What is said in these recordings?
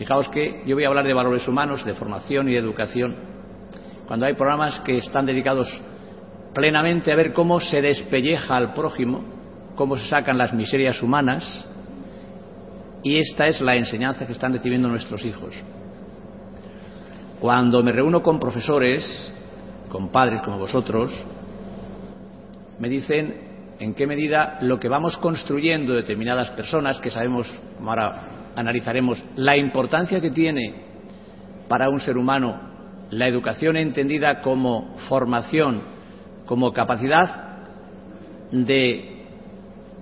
Fijaos que yo voy a hablar de valores humanos, de formación y de educación, cuando hay programas que están dedicados plenamente a ver cómo se despelleja al prójimo, cómo se sacan las miserias humanas, y esta es la enseñanza que están recibiendo nuestros hijos. Cuando me reúno con profesores, con padres como vosotros, me dicen en qué medida lo que vamos construyendo determinadas personas, que sabemos, ahora analizaremos la importancia que tiene para un ser humano la educación entendida como formación, como capacidad de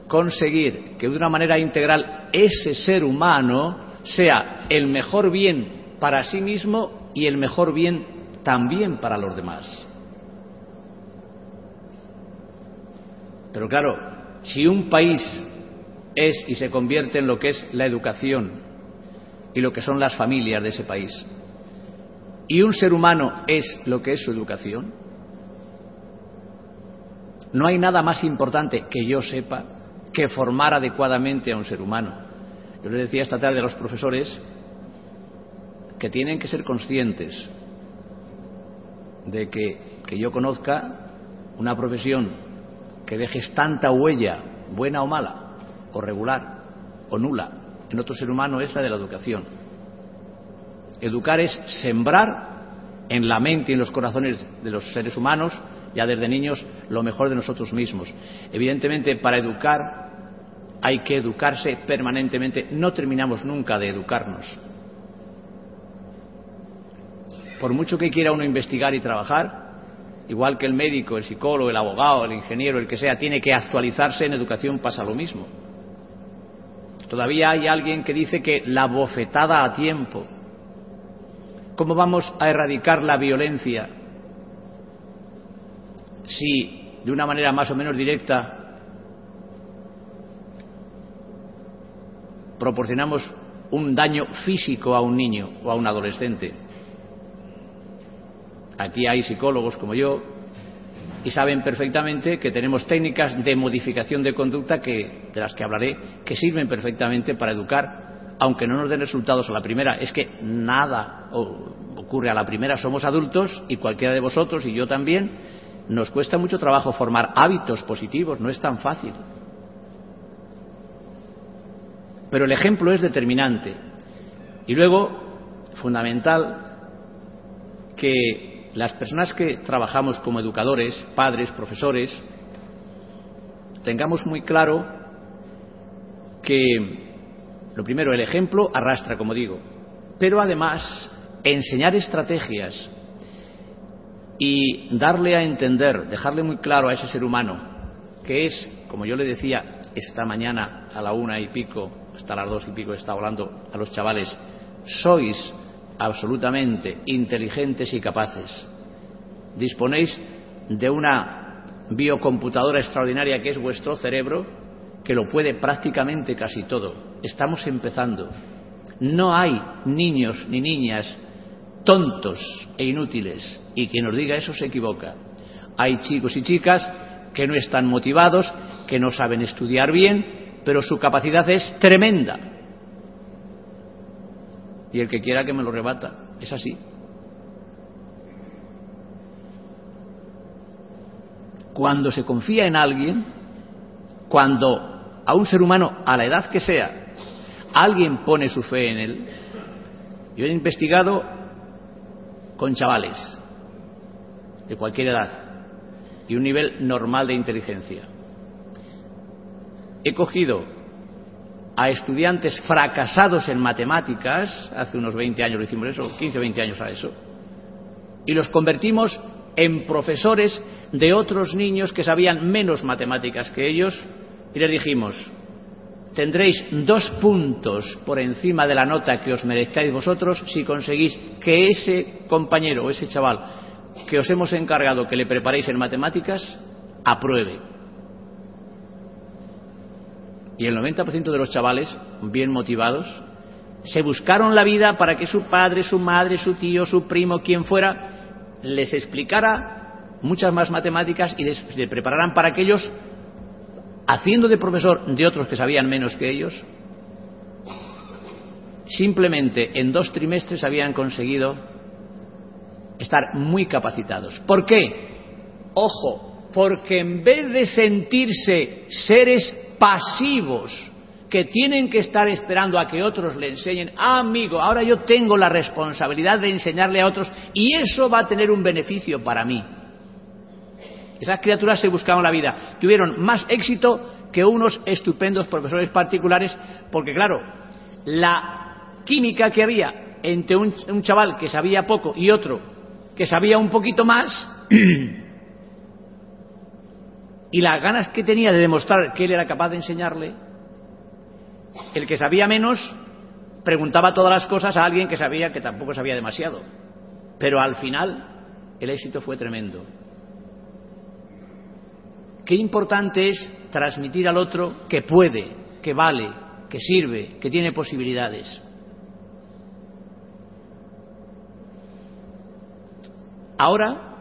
conseguir que de una manera integral ese ser humano sea el mejor bien para sí mismo y el mejor bien también para los demás. Pero claro, si un país es y se convierte en lo que es la educación y lo que son las familias de ese país. Y un ser humano es lo que es su educación. No hay nada más importante que yo sepa que formar adecuadamente a un ser humano. Yo les decía esta tarde a los profesores que tienen que ser conscientes de que, que yo conozca una profesión que dejes tanta huella, buena o mala, o regular o nula en otro ser humano es la de la educación. Educar es sembrar en la mente y en los corazones de los seres humanos, ya desde niños, lo mejor de nosotros mismos. Evidentemente, para educar hay que educarse permanentemente. No terminamos nunca de educarnos. Por mucho que quiera uno investigar y trabajar, igual que el médico, el psicólogo, el abogado, el ingeniero, el que sea, tiene que actualizarse en educación, pasa lo mismo. Todavía hay alguien que dice que la bofetada a tiempo. ¿Cómo vamos a erradicar la violencia si de una manera más o menos directa proporcionamos un daño físico a un niño o a un adolescente? Aquí hay psicólogos como yo y saben perfectamente que tenemos técnicas de modificación de conducta que, de las que hablaré que sirven perfectamente para educar, aunque no nos den resultados a la primera. Es que nada ocurre a la primera, somos adultos y cualquiera de vosotros y yo también nos cuesta mucho trabajo formar hábitos positivos, no es tan fácil. Pero el ejemplo es determinante. Y luego, fundamental, que las personas que trabajamos como educadores, padres, profesores, tengamos muy claro que, lo primero, el ejemplo arrastra, como digo, pero además enseñar estrategias y darle a entender, dejarle muy claro a ese ser humano que es, como yo le decía esta mañana a la una y pico, hasta las dos y pico, está hablando a los chavales, sois absolutamente inteligentes y capaces. Disponéis de una biocomputadora extraordinaria que es vuestro cerebro, que lo puede prácticamente casi todo. Estamos empezando. No hay niños ni niñas tontos e inútiles, y quien nos diga eso se equivoca. Hay chicos y chicas que no están motivados, que no saben estudiar bien, pero su capacidad es tremenda y el que quiera que me lo rebata. Es así. Cuando se confía en alguien, cuando a un ser humano, a la edad que sea, alguien pone su fe en él, yo he investigado con chavales de cualquier edad y un nivel normal de inteligencia. He cogido a estudiantes fracasados en matemáticas, hace unos 20 años lo hicimos eso, 15 o 20 años a eso, y los convertimos en profesores de otros niños que sabían menos matemáticas que ellos, y les dijimos, tendréis dos puntos por encima de la nota que os merezcáis vosotros si conseguís que ese compañero o ese chaval que os hemos encargado que le preparéis en matemáticas apruebe. Y el 90% de los chavales, bien motivados, se buscaron la vida para que su padre, su madre, su tío, su primo, quien fuera, les explicara muchas más matemáticas y les, les prepararan para que ellos haciendo de profesor de otros que sabían menos que ellos, simplemente en dos trimestres habían conseguido estar muy capacitados. ¿Por qué? Ojo, porque en vez de sentirse seres pasivos que tienen que estar esperando a que otros le enseñen, ah, amigo, ahora yo tengo la responsabilidad de enseñarle a otros y eso va a tener un beneficio para mí. Esas criaturas se buscaron la vida. Tuvieron más éxito que unos estupendos profesores particulares, porque claro, la química que había entre un, un chaval que sabía poco y otro que sabía un poquito más, y las ganas que tenía de demostrar que él era capaz de enseñarle, el que sabía menos preguntaba todas las cosas a alguien que sabía que tampoco sabía demasiado. Pero al final el éxito fue tremendo. Qué importante es transmitir al otro que puede, que vale, que sirve, que tiene posibilidades. Ahora,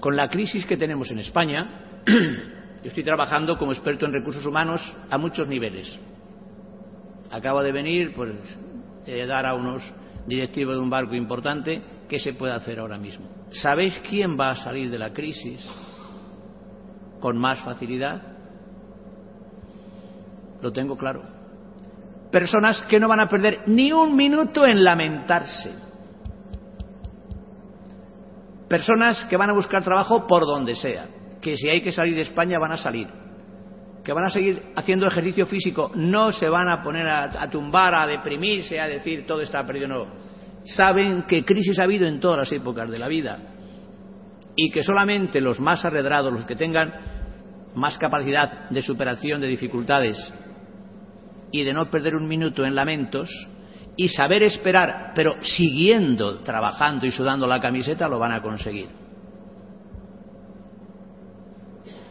con la crisis que tenemos en España, yo estoy trabajando como experto en recursos humanos a muchos niveles. Acabo de venir, pues, de dar a unos directivos de un barco importante qué se puede hacer ahora mismo. ¿Sabéis quién va a salir de la crisis? con más facilidad? Lo tengo claro. Personas que no van a perder ni un minuto en lamentarse. Personas que van a buscar trabajo por donde sea. Que si hay que salir de España van a salir. Que van a seguir haciendo ejercicio físico. No se van a poner a, tumbar, a deprimirse, a decir todo está perdido. No. Saben que crisis ha habido en todas las épocas de la vida y que solamente los más arredrados, los que tengan más capacidad de superación de dificultades y de no perder un minuto en lamentos y saber esperar, pero siguiendo trabajando y sudando la camiseta, lo van a conseguir.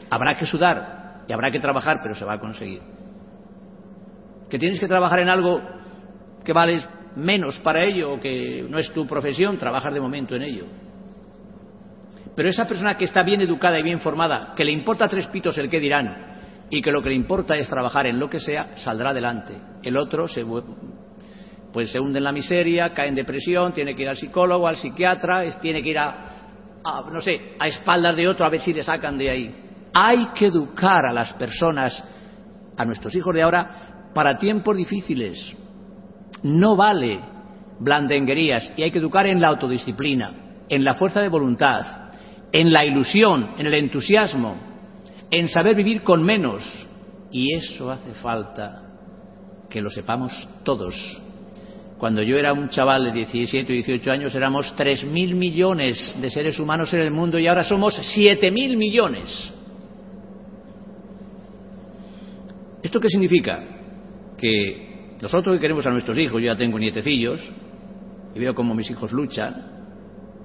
Habrá que sudar y habrá que trabajar, pero se va a conseguir. Que tienes que trabajar en algo que vales menos para ello o que no es tu profesión, trabajar de momento en ello. Pero esa persona que está bien educada y bien formada, que le importa tres pitos el qué dirán y que lo que le importa es trabajar en lo que sea, saldrá adelante. El otro se, pues se hunde en la miseria, cae en depresión, tiene que ir al psicólogo, al psiquiatra, tiene que ir a, a, no sé, a espaldas de otro a ver si le sacan de ahí. Hay que educar a las personas, a nuestros hijos de ahora, para tiempos difíciles. No vale blandenguerías y hay que educar en la autodisciplina, en la fuerza de voluntad, en la ilusión, en el entusiasmo, en saber vivir con menos. Y eso hace falta que lo sepamos todos. Cuando yo era un chaval de 17 o 18 años éramos 3.000 millones de seres humanos en el mundo y ahora somos 7.000 millones. ¿Esto qué significa? Que nosotros que queremos a nuestros hijos, yo ya tengo nietecillos y veo cómo mis hijos luchan,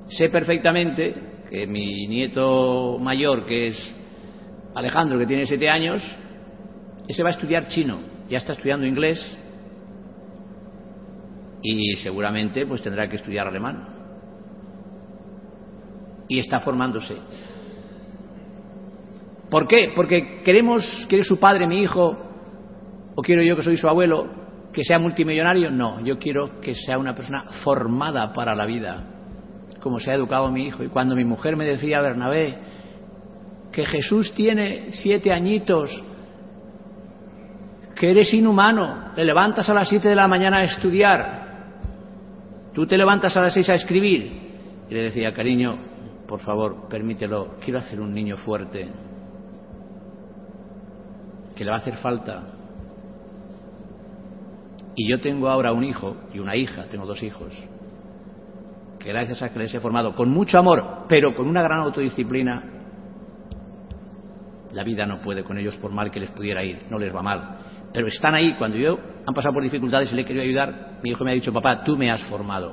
sé perfectamente que mi nieto mayor, que es Alejandro, que tiene siete años, ese va a estudiar chino, ya está estudiando inglés y seguramente pues tendrá que estudiar alemán. Y está formándose. ¿Por qué? Porque queremos, quiere su padre, mi hijo, o quiero yo que soy su abuelo, que sea multimillonario. No, yo quiero que sea una persona formada para la vida como se ha educado mi hijo. Y cuando mi mujer me decía, Bernabé, que Jesús tiene siete añitos, que eres inhumano, le levantas a las siete de la mañana a estudiar, tú te levantas a las seis a escribir. Y le decía, cariño, por favor, permítelo, quiero hacer un niño fuerte, que le va a hacer falta. Y yo tengo ahora un hijo y una hija, tengo dos hijos, que gracias a que les he formado con mucho amor, pero con una gran autodisciplina, La vida no puede con ellos por mal que les pudiera ir, no les va mal. Pero están ahí, cuando yo han pasado por dificultades y le he querido ayudar, mi hijo me ha dicho, papá, tú me has formado.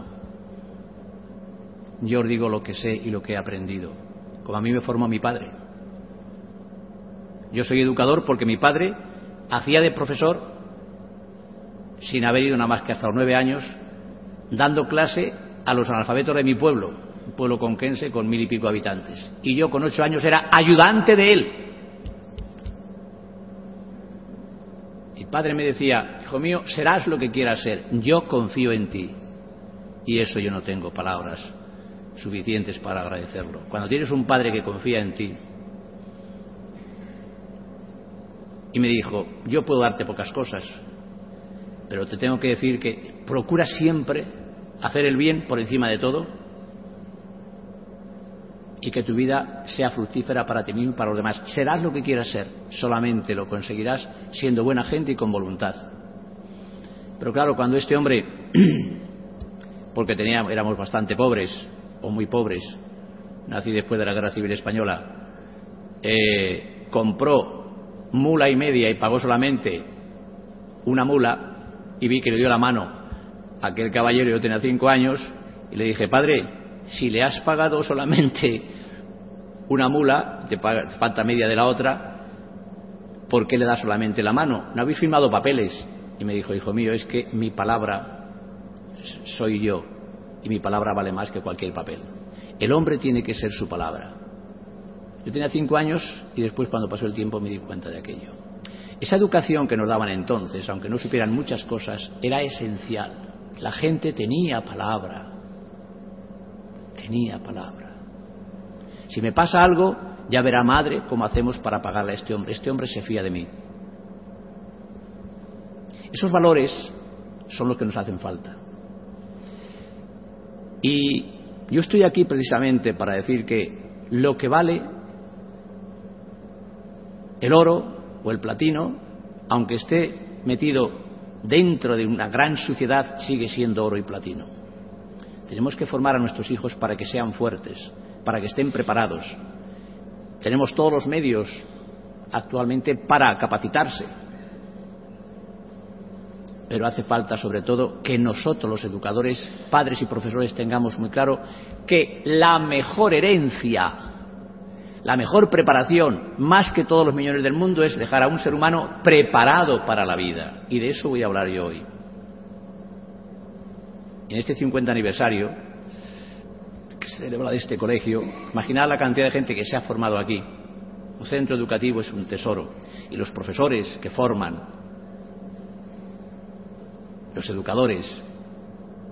Yo os digo lo que sé y lo que he aprendido, como a mí me formó mi padre. Yo soy educador porque mi padre hacía de profesor sin haber ido nada más que hasta los nueve años, dando clase a los analfabetos de mi pueblo, un pueblo conquense con mil y pico habitantes. Y yo con ocho años era ayudante de él. Mi padre me decía, hijo mío, serás lo que quieras ser, yo confío en ti. Y eso yo no tengo palabras suficientes para agradecerlo. Cuando tienes un padre que confía en ti, y me dijo, yo puedo darte pocas cosas, pero te tengo que decir que procura siempre hacer el bien por encima de todo y que tu vida sea fructífera para ti mismo y para los demás. Serás lo que quieras ser, solamente lo conseguirás siendo buena gente y con voluntad. Pero claro, cuando este hombre, porque éramos bastante pobres, o muy pobres, nací después de la Guerra Civil Española, eh, compró mula y media y pagó solamente una mula y vi que le dio la mano a aquel caballero, yo tenía cinco años, y le dije, padre, si le has pagado solamente una mula, te, falta media de la otra, ¿por qué le das solamente la mano? ¿No habéis firmado papeles? Y me dijo, hijo mío, es que mi palabra soy yo y mi palabra vale más que cualquier papel. El hombre tiene que ser su palabra. Yo tenía cinco años y después cuando pasó el tiempo me di cuenta de aquello. Esa educación que nos daban entonces, aunque no supieran muchas cosas, era esencial. La gente tenía palabra. Tenía palabra. Si me pasa algo, ya verá madre cómo hacemos para pagarle a este hombre. Este hombre se fía de mí. Esos valores son los que nos hacen falta. Y yo estoy aquí precisamente para decir que lo que vale el oro o el platino, aunque esté metido dentro de una gran suciedad, sigue siendo oro y platino. Tenemos que formar a nuestros hijos para que sean fuertes, para que estén preparados. Tenemos todos los medios actualmente para capacitarse, pero hace falta sobre todo que nosotros los educadores, padres y profesores tengamos muy claro que la mejor herencia la mejor preparación, más que todos los millones del mundo, es dejar a un ser humano preparado para la vida. Y de eso voy a hablar yo hoy. En este 50 aniversario que se celebra de este colegio, imaginad la cantidad de gente que se ha formado aquí. Un centro educativo es un tesoro. Y los profesores que forman, los educadores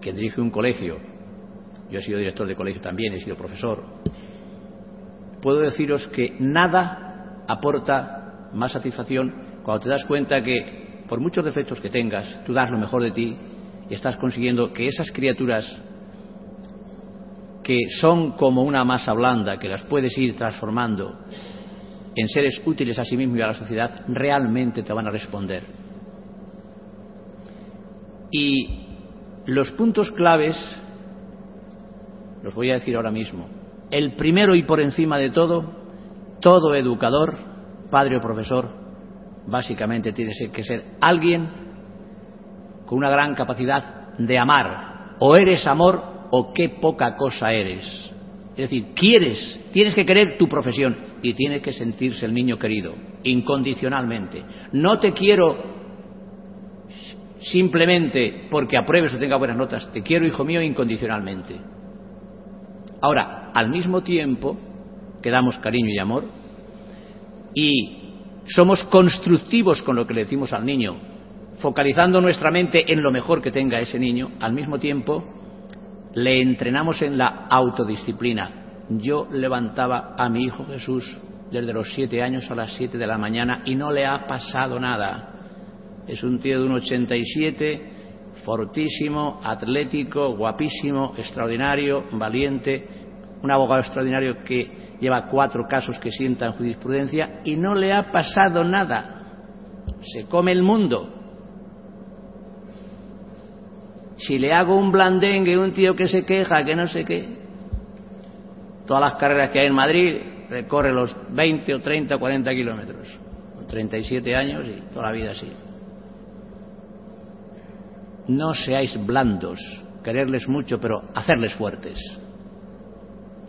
que dirigen un colegio, yo he sido director de colegio también, he sido profesor, puedo deciros que nada aporta más satisfacción cuando te das cuenta que, por muchos defectos que tengas, tú das lo mejor de ti y estás consiguiendo que esas criaturas que son como una masa blanda, que las puedes ir transformando en seres útiles a sí mismo y a la sociedad, realmente te van a responder. Y los puntos claves los voy a decir ahora mismo el primero y por encima de todo, todo educador, padre o profesor, básicamente tiene que ser alguien con una gran capacidad de amar. O eres amor o qué poca cosa eres. Es decir, quieres, tienes que querer tu profesión y tiene que sentirse el niño querido, incondicionalmente. No te quiero simplemente porque apruebes o tenga buenas notas, te quiero, hijo mío, incondicionalmente. Ahora, al mismo tiempo que damos cariño y amor y somos constructivos con lo que le decimos al niño, focalizando nuestra mente en lo mejor que tenga ese niño, al mismo tiempo le entrenamos en la autodisciplina. Yo levantaba a mi hijo Jesús desde los siete años a las siete de la mañana y no le ha pasado nada. Es un tío de un 87 fortísimo, atlético, guapísimo, extraordinario, valiente, un abogado extraordinario que lleva cuatro casos que sientan jurisprudencia y no le ha pasado nada. Se come el mundo. Si le hago un blandengue, un tío que se queja, que no sé qué, todas las carreras que hay en Madrid, recorre los 20 o 30 o 40 kilómetros. Con 37 años y toda la vida así. No seáis blandos, quererles mucho, pero hacerles fuertes.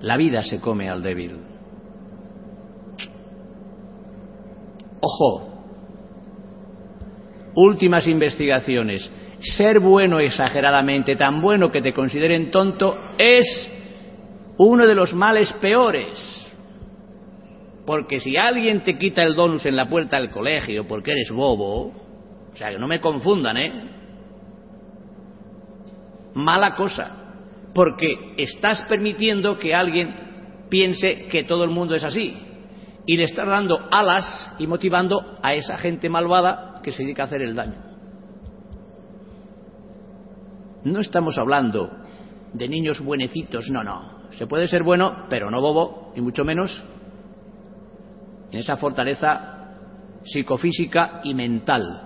La vida se come al débil. Ojo, últimas investigaciones. Ser bueno exageradamente, tan bueno que te consideren tonto, es uno de los males peores. Porque si alguien te quita el donus en la puerta del colegio porque eres bobo, o sea, que no me confundan, ¿eh? Mala cosa. Porque estás permitiendo que alguien piense que todo el mundo es así. Y le estás dando alas y motivando a esa gente malvada que se dedica a hacer el daño. No estamos hablando de niños buenecitos, no, no. Se puede ser bueno, pero no bobo, ni mucho menos en esa fortaleza psicofísica y mental.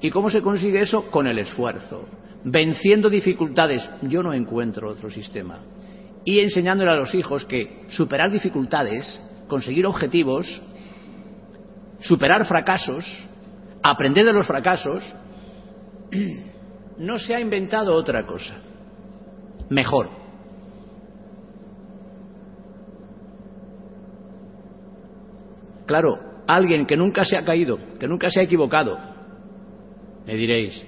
¿Y cómo se consigue eso? Con el esfuerzo, venciendo dificultades. Yo no encuentro otro sistema. Y enseñándole a los hijos que superar dificultades, conseguir objetivos, superar fracasos, aprender de los fracasos, no se ha inventado otra cosa. Mejor. Claro, alguien que nunca se ha caído, que nunca se ha equivocado, me diréis,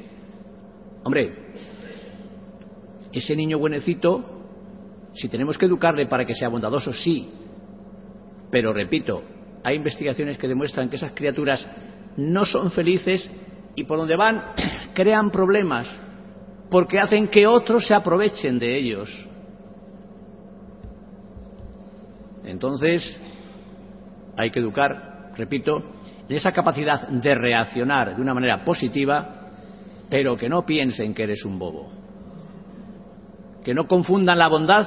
hombre, ese niño buenecito, si tenemos que educarle para que sea bondadoso, sí, pero repito, hay investigaciones que demuestran que esas criaturas no son felices y por donde van crean problemas porque hacen que otros se aprovechen de ellos. Entonces, hay que educar, repito, en esa capacidad de reaccionar de una manera positiva, pero que no piensen que eres un bobo. Que no confundan la bondad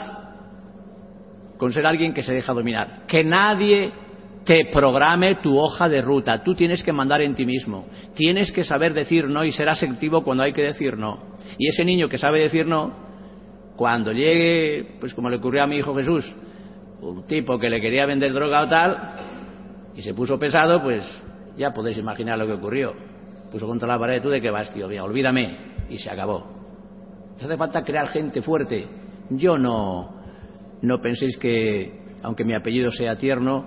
con ser alguien que se deja dominar. Que nadie te programe tu hoja de ruta. Tú tienes que mandar en ti mismo. Tienes que saber decir no y ser asertivo cuando hay que decir no. Y ese niño que sabe decir no, cuando llegue, pues como le ocurrió a mi hijo Jesús, un tipo que le quería vender droga o tal, y se puso pesado, pues ya podéis imaginar lo que ocurrió. Puso contra la pared, tú de qué vas, tío, olvídame, y se acabó. Hace falta crear gente fuerte. Yo no, no penséis que, aunque mi apellido sea tierno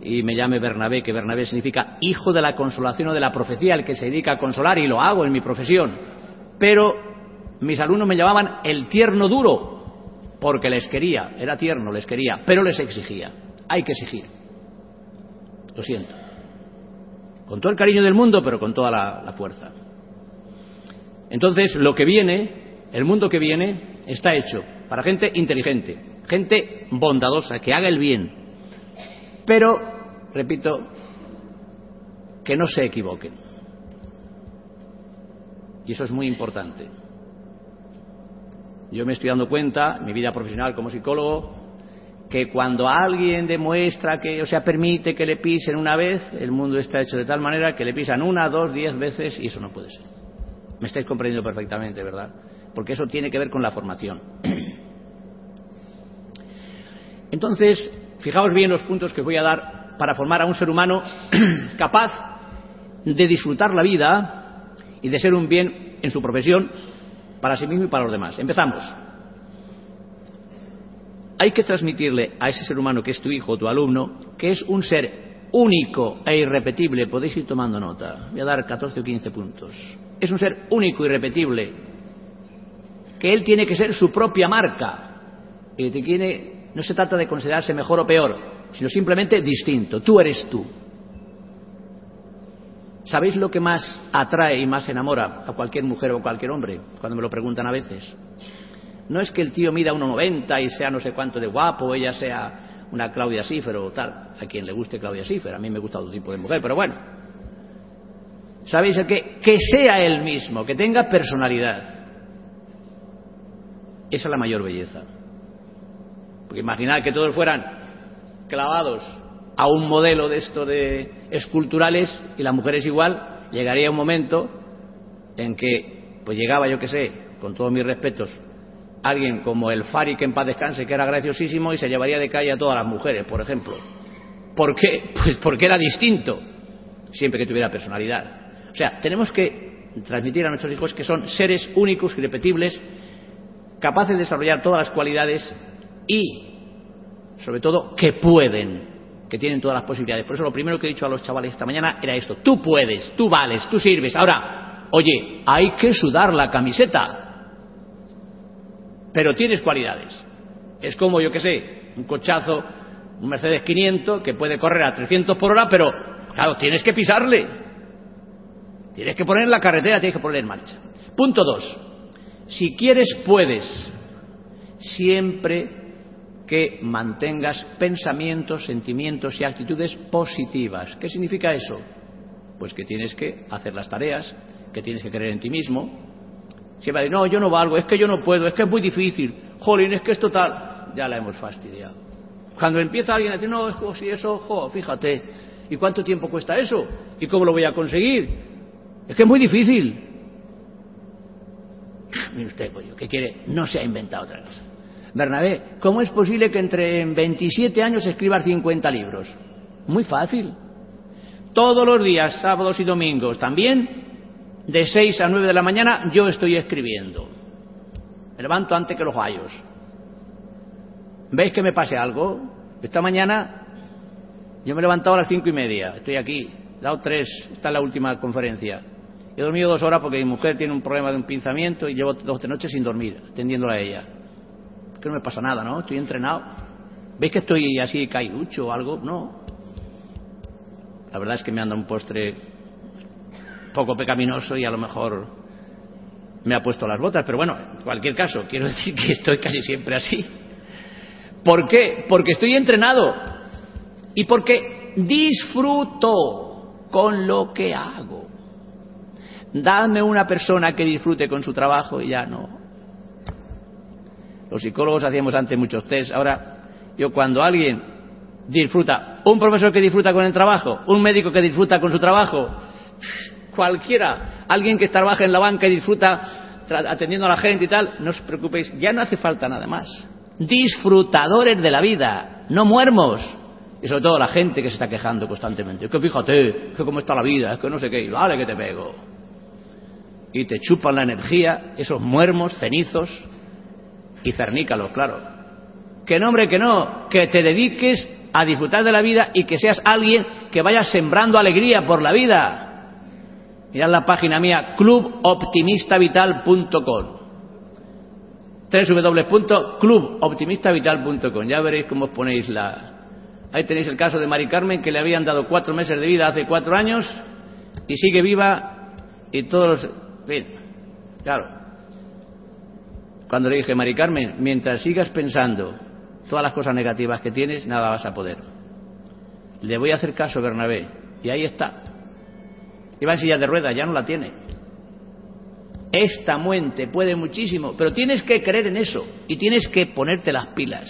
y me llame Bernabé, que Bernabé significa hijo de la consolación o de la profecía, el que se dedica a consolar, y lo hago en mi profesión. Pero mis alumnos me llamaban el tierno duro, porque les quería, era tierno, les quería, pero les exigía. Hay que exigir. Lo siento. Con todo el cariño del mundo, pero con toda la, fuerza. Entonces, lo que viene, el mundo que viene, está hecho para gente inteligente, gente bondadosa, que haga el bien. Pero, repito, que no se equivoquen. Y eso es muy importante. Yo me estoy dando cuenta, en mi vida profesional como psicólogo, que cuando alguien demuestra que, o sea, permite que le pisen una vez, el mundo está hecho de tal manera que le pisan una, dos, diez veces y eso no puede ser. Me estáis comprendiendo perfectamente, ¿verdad? Porque eso tiene que ver con la formación. Entonces, fijaos bien los puntos que voy a dar para formar a un ser humano capaz de disfrutar la vida y de ser un bien en su profesión para sí mismo y para los demás. Empezamos hay que transmitirle a ese ser humano que es tu hijo o tu alumno que es un ser único e irrepetible. Podéis ir tomando nota. Voy a dar 14 o 15 puntos. Es un ser único, irrepetible. Que él tiene que ser su propia marca. Y no se trata de considerarse mejor o peor, sino simplemente distinto. Tú eres tú. ¿Sabéis lo que más atrae y más enamora a cualquier mujer o cualquier hombre? Cuando me lo preguntan a veces. No es que el tío mida 1,90 y sea no sé cuánto de guapo, ella sea una Claudia Schiffer o tal. A quien le guste Claudia Schiffer, a mí me gusta otro tipo de mujer, pero bueno. ¿Sabéis el? Que sea él mismo, que tenga personalidad. Esa es la mayor belleza. Porque imaginad que todos fueran clavados a un modelo de esto de esculturales y la mujer es igual, llegaría un momento en que, pues llegaba, yo que sé, con todos mis respetos, alguien como el Fari que en paz descanse, que era graciosísimo y se llevaría de calle a todas las mujeres, por ejemplo. ¿Por qué? Pues porque era distinto, siempre que tuviera personalidad. O sea, tenemos que transmitir a nuestros hijos que son seres únicos, irrepetibles, capaces de desarrollar todas las cualidades y, sobre todo, que pueden, que tienen todas las posibilidades. Por eso lo primero que he dicho a los chavales esta mañana era esto, tú puedes, tú vales, tú sirves. Ahora, oye, hay que sudar la camiseta, pero tienes cualidades. Es como, yo qué sé, un cochazo, un Mercedes 500 que puede correr a 300 por hora, pero, claro, tienes que pisarle. Tienes que poner la carretera, tienes que poner en marcha. Punto dos. Si quieres, puedes. Siempre que mantengas pensamientos, sentimientos y actitudes positivas. ¿Qué significa eso? Pues que tienes que hacer las tareas, que tienes que creer en ti mismo. Siempre decir, no, yo no valgo, es que yo no puedo, es que es muy difícil, jolín, es que es total. Ya la hemos fastidiado. Cuando empieza alguien a decir, no, es como si eso, jo, fíjate, ¿y cuánto tiempo cuesta eso? ¿Y cómo lo voy a conseguir? Es que es muy difícil. Mire usted, pollo, ¿qué quiere? No se ha inventado otra cosa. Bernabé, ¿cómo es posible que entre 27 años escribas 50 libros? Muy fácil. Todos los días, sábados y domingos, también, de 6 a 9 de la mañana, yo estoy escribiendo. Me levanto antes que los gallos. ¿Veis que me pase algo? Esta mañana yo me he levantado a las cinco y media, estoy aquí, dado tres, esta es la última conferencia. He dormido dos horas porque mi mujer tiene un problema de un pinzamiento y llevo dos noches sin dormir, atendiéndola a ella que no me pasa nada, ¿no? Estoy entrenado. ¿Veis que estoy así caiducho o algo? No. La verdad es que me anda un postre poco pecaminoso y a lo mejor me ha puesto las botas, pero bueno, en cualquier caso, quiero decir que estoy casi siempre así. ¿Por qué? Porque estoy entrenado y porque disfruto con lo que hago. Dame una persona que disfrute con su trabajo y ya no. Los psicólogos hacíamos antes muchos test. Ahora, yo cuando alguien disfruta, un profesor que disfruta con el trabajo, un médico que disfruta con su trabajo, cualquiera, alguien que trabaja en la banca y disfruta atendiendo a la gente y tal, no os preocupéis, ya no hace falta nada más. Disfrutadores de la vida, no muermos. Y sobre todo la gente que se está quejando constantemente. Es que fíjate, es que cómo está la vida, es que no sé qué, vale que te pego. Y te chupan la energía, esos muermos, cenizos, y cernícalo, claro. Que no, hombre, que no, que te dediques a disfrutar de la vida y que seas alguien que vaya sembrando alegría por la vida. Mirad la página mía, cluboptimistavital.com www.cluboptimistavital.com Ya veréis cómo os ponéis la... Ahí tenéis el caso de Mari Carmen, que le habían dado cuatro meses de vida hace cuatro años y sigue viva y todos los... claro, cuando le dije, Mari Carmen, mientras sigas pensando todas las cosas negativas que tienes, nada vas a poder. Le voy a hacer caso, Bernabé. Y ahí está. Iba en silla de ruedas, ya no la tiene. Esta muente puede muchísimo, pero tienes que creer en eso y tienes que ponerte las pilas.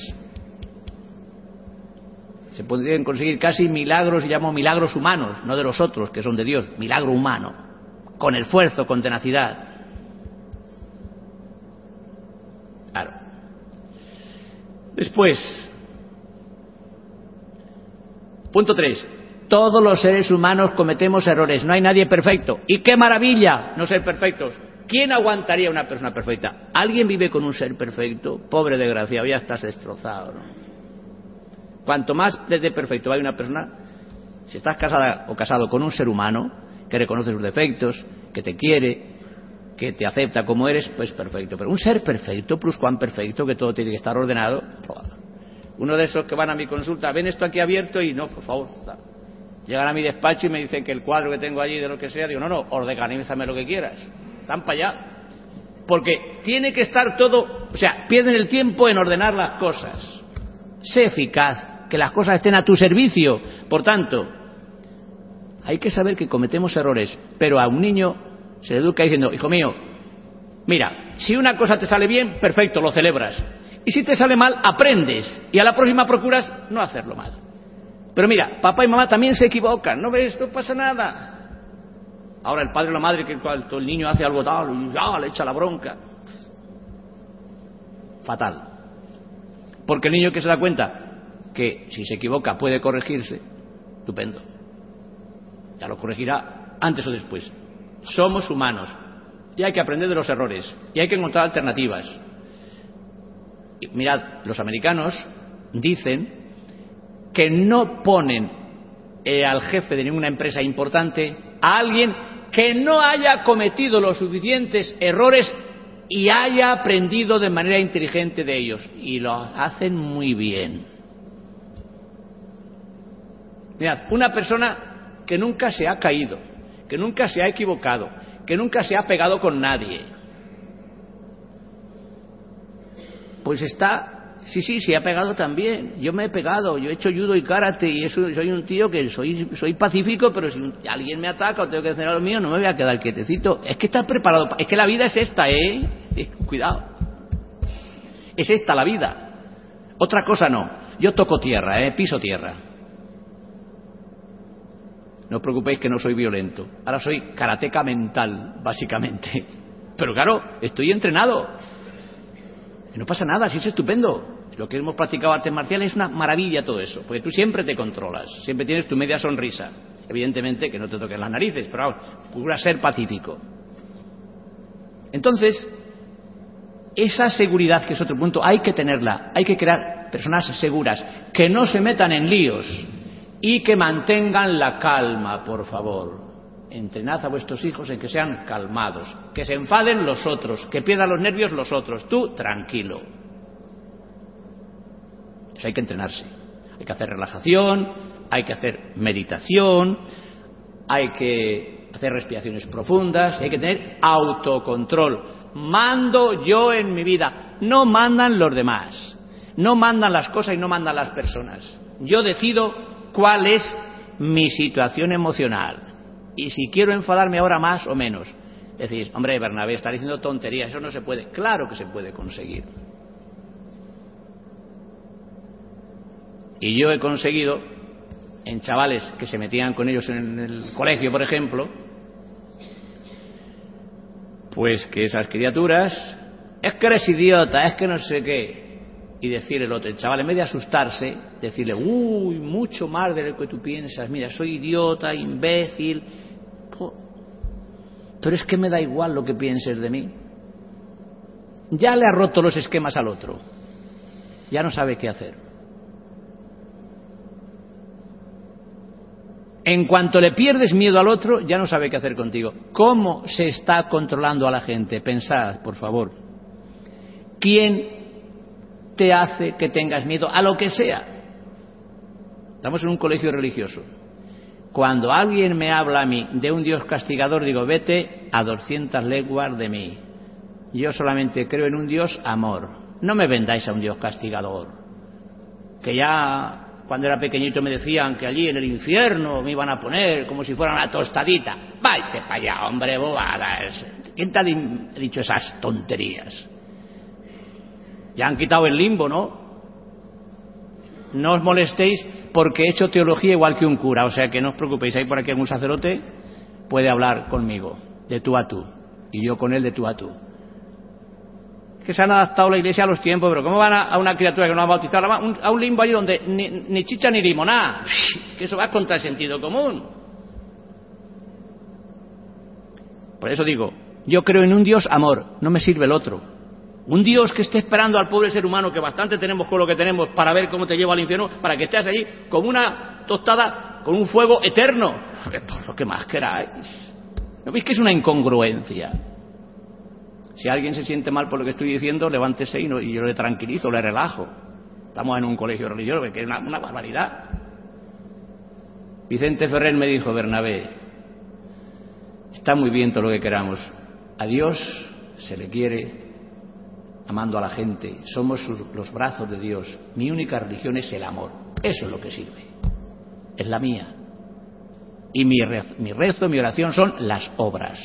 Se pueden conseguir casi milagros, y llamo milagros humanos, no de los otros, que son de Dios, milagro humano, con esfuerzo, con tenacidad. Después, punto tres, todos los seres humanos cometemos errores, no hay nadie perfecto. Y qué maravilla no ser perfectos. ¿Quién aguantaría una persona perfecta? ¿Alguien vive con un ser perfecto? Pobre desgraciado, ya estás destrozado. ¿no? Cuanto más desde perfecto hay una persona, si estás casada o casado con un ser humano que reconoce sus defectos, que te quiere, que te acepta como eres, pues perfecto. Pero un ser perfecto, plus cuán perfecto, que todo tiene que estar ordenado. Uno de esos que van a mi consulta, ven esto aquí abierto y no, por favor. Llegan a mi despacho y me dicen que el cuadro que tengo allí, de lo que sea, digo, no, no, organízame lo que quieras. Están para allá. Porque tiene que estar todo, o sea, pierden el tiempo en ordenar las cosas. Sé eficaz, que las cosas estén a tu servicio. Por tanto, hay que saber que cometemos errores, pero a un niño se educa diciendo, hijo mío, mira, si una cosa te sale bien, perfecto, lo celebras. Y si te sale mal, aprendes. Y a la próxima procuras no hacerlo mal. Pero mira, papá y mamá también se equivocan, ¿no ves? No pasa nada. Ahora el padre o la madre que cuando el niño hace algo tal, y ya le echa la bronca. Fatal. Porque el niño que se da cuenta que si se equivoca puede corregirse, Estupendo. Ya lo corregirá antes o después. Somos humanos y hay que aprender de los errores y hay que encontrar alternativas. mirad, los americanos dicen que no ponen eh, al jefe de ninguna empresa importante a alguien que no haya cometido los suficientes errores y haya aprendido de manera inteligente de ellos. Y lo hacen muy bien. Mirad, una persona que nunca se ha caído, que nunca se ha equivocado, que nunca se ha pegado con nadie, pues está Sí, sí, se ha pegado también. Yo me he pegado, yo he hecho judo y karate y eso, soy un tío que soy, soy pacífico, pero si alguien me ataca o tengo que hacer algo mío, no me voy a quedar quietecito. Es que estás preparado. Es que la vida es esta, ¿eh? Cuidado. Es esta la vida. Otra cosa no. Yo toco tierra, ¿eh? Piso tierra. No os preocupéis que no soy violento. Ahora soy karateca mental, básicamente. Pero claro, estoy entrenado. no pasa nada, sí es estupendo lo que hemos practicado artes marciales es una maravilla todo eso, porque tú siempre te controlas, siempre tienes tu media sonrisa. Evidentemente que no te toques las narices, pero vamos, procura ser pacífico. Entonces, esa seguridad, que es otro punto, hay que tenerla, hay que crear personas seguras, que no se metan en líos y que mantengan la calma, por favor. Entrenad a vuestros hijos en que sean calmados, que se enfaden los otros, que pierdan los nervios los otros, tú tranquilo hay que entrenarse. Hay que hacer relajación, hay que hacer meditación, hay que hacer respiraciones profundas, hay que tener autocontrol. Mando yo en mi vida, no mandan los demás, no mandan las cosas y no mandan las personas. Yo decido cuál es mi situación emocional y si quiero enfadarme ahora más o menos. Decís, hombre, Bernabé, está diciendo tonterías, eso no se puede. Claro que se puede conseguir. Y yo he conseguido, en chavales que se metían con ellos en el colegio, por ejemplo, pues que esas criaturas, es que eres idiota, es que no sé qué, y decir el otro, el chaval, en vez de asustarse, decirle, uy, mucho más de lo que tú piensas, mira, soy idiota, imbécil, pero es que me da igual lo que pienses de mí. Ya le ha roto los esquemas al otro, ya no sabe qué hacer. En cuanto le pierdes miedo al otro, ya no sabe qué hacer contigo. ¿Cómo se está controlando a la gente? Pensad, por favor. ¿Quién te hace que tengas miedo a lo que sea? Estamos en un colegio religioso. Cuando alguien me habla a mí de un Dios castigador, digo, vete a 200 leguas de mí. Yo solamente creo en un Dios amor. No me vendáis a un Dios castigador. Que ya cuando era pequeñito me decían que allí en el infierno me iban a poner como si fuera una tostadita. Váyate para allá, hombre, bobadas. ¿Quién te ha dicho esas tonterías? Ya han quitado el limbo, ¿no? No os molestéis porque he hecho teología igual que un cura, o sea que no os preocupéis, hay por aquí algún sacerdote puede hablar conmigo, de tú a tú, y yo con él de tú a tú que se han adaptado la iglesia a los tiempos, pero ¿cómo van a, una criatura que no ha bautizado a un limbo ahí donde ni, chicha ni limonada? Que eso va contra el sentido común. Por eso digo, yo creo en un Dios amor, no me sirve el otro. Un Dios que esté esperando al pobre ser humano, que bastante tenemos con lo que tenemos para ver cómo te lleva al infierno, para que estés allí como una tostada con un fuego eterno. Por lo que más queráis. ¿No veis que es una incongruencia? Si alguien se siente mal por lo que estoy diciendo, levántese y, yo le tranquilizo, le relajo. Estamos en un colegio religioso, que es una, una barbaridad. Vicente Ferrer me dijo, Bernabé, está muy bien todo lo que queramos. A Dios se le quiere amando a la gente. Somos los brazos de Dios. Mi única religión es el amor. Eso es lo que sirve. Es la mía. Y mi, mi rezo, mi oración son las obras.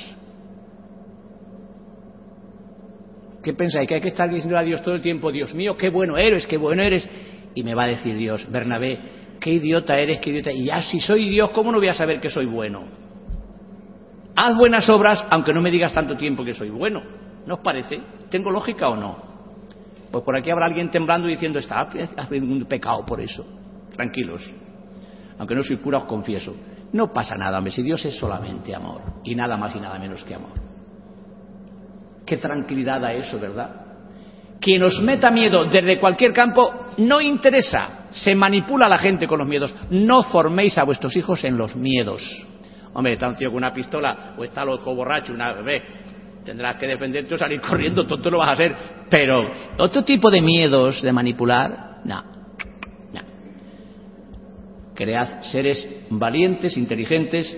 ¿Qué pensáis? ¿Que hay que estar diciendo a Dios todo el tiempo, Dios mío, qué bueno eres, qué bueno eres? Y me va a decir Dios, Bernabé, qué idiota eres, qué idiota. Y ya si soy Dios, ¿cómo no voy a saber que soy bueno? Haz buenas obras, aunque no me digas tanto tiempo que soy bueno. ¿No os parece? ¿Tengo lógica o no? Pues por aquí habrá alguien temblando diciendo, está haciendo un pecado por eso. Tranquilos. Aunque no soy cura, os confieso. No pasa nada, hombre, si Dios es solamente amor, y nada más y nada menos que amor. Qué tranquilidad da eso, ¿verdad? Quien os meta miedo desde cualquier campo no interesa. Se manipula a la gente con los miedos. No forméis a vuestros hijos en los miedos. Hombre, está un tío con una pistola o está loco borracho, una bebé. Tendrás que defenderte o salir corriendo, tonto lo vas a hacer. Pero otro tipo de miedos de manipular, no. no. Cread seres valientes, inteligentes,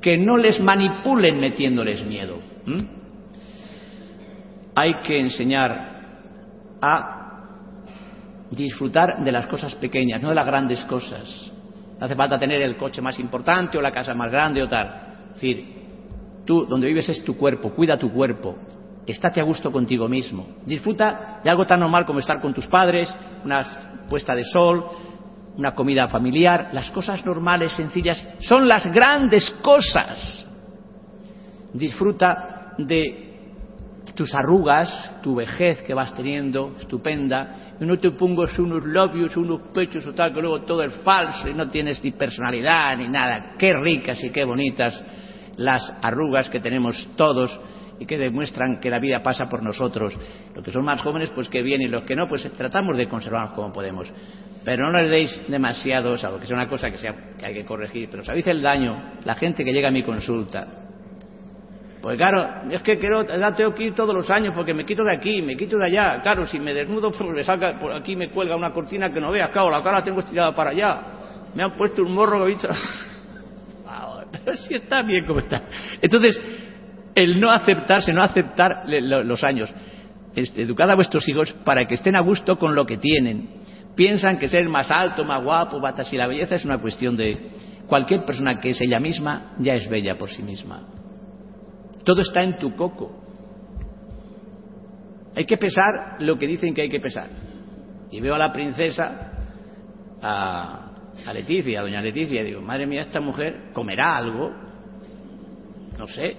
que no les manipulen metiéndoles miedo. Hay que enseñar a disfrutar de las cosas pequeñas, no de las grandes cosas. No hace falta tener el coche más importante o la casa más grande o tal. Es decir, tú donde vives es tu cuerpo, cuida tu cuerpo, estate a gusto contigo mismo. Disfruta de algo tan normal como estar con tus padres, una puesta de sol, una comida familiar. Las cosas normales, sencillas, son las grandes cosas. Disfruta de tus arrugas, tu vejez que vas teniendo, estupenda, y no te pongas unos labios, unos pechos o tal, que luego todo es falso y no tienes ni personalidad ni nada. Qué ricas y qué bonitas las arrugas que tenemos todos y que demuestran que la vida pasa por nosotros. Los que son más jóvenes, pues que bien, y los que no, pues tratamos de conservarnos como podemos. Pero no les deis demasiado, algo que sea una cosa que, que hay que corregir. Pero sabéis el daño, la gente que llega a mi consulta, pues claro, es que quiero, la tengo que ir todos los años porque me quito de aquí, me quito de allá. Claro, si me desnudo, pues me saca, por aquí me cuelga una cortina que no veas, claro, la cara la tengo estirada para allá. Me han puesto un morro que dicho. si está bien como está. Entonces, el no aceptarse, no aceptar los años. Educad a vuestros hijos para que estén a gusto con lo que tienen. Piensan que ser más alto, más guapo, batas y la belleza es una cuestión de cualquier persona que es ella misma ya es bella por sí misma. Todo está en tu coco. Hay que pesar lo que dicen que hay que pesar. Y veo a la princesa, a, Leticia, a doña Leticia, y digo, madre mía, esta mujer comerá algo, no sé,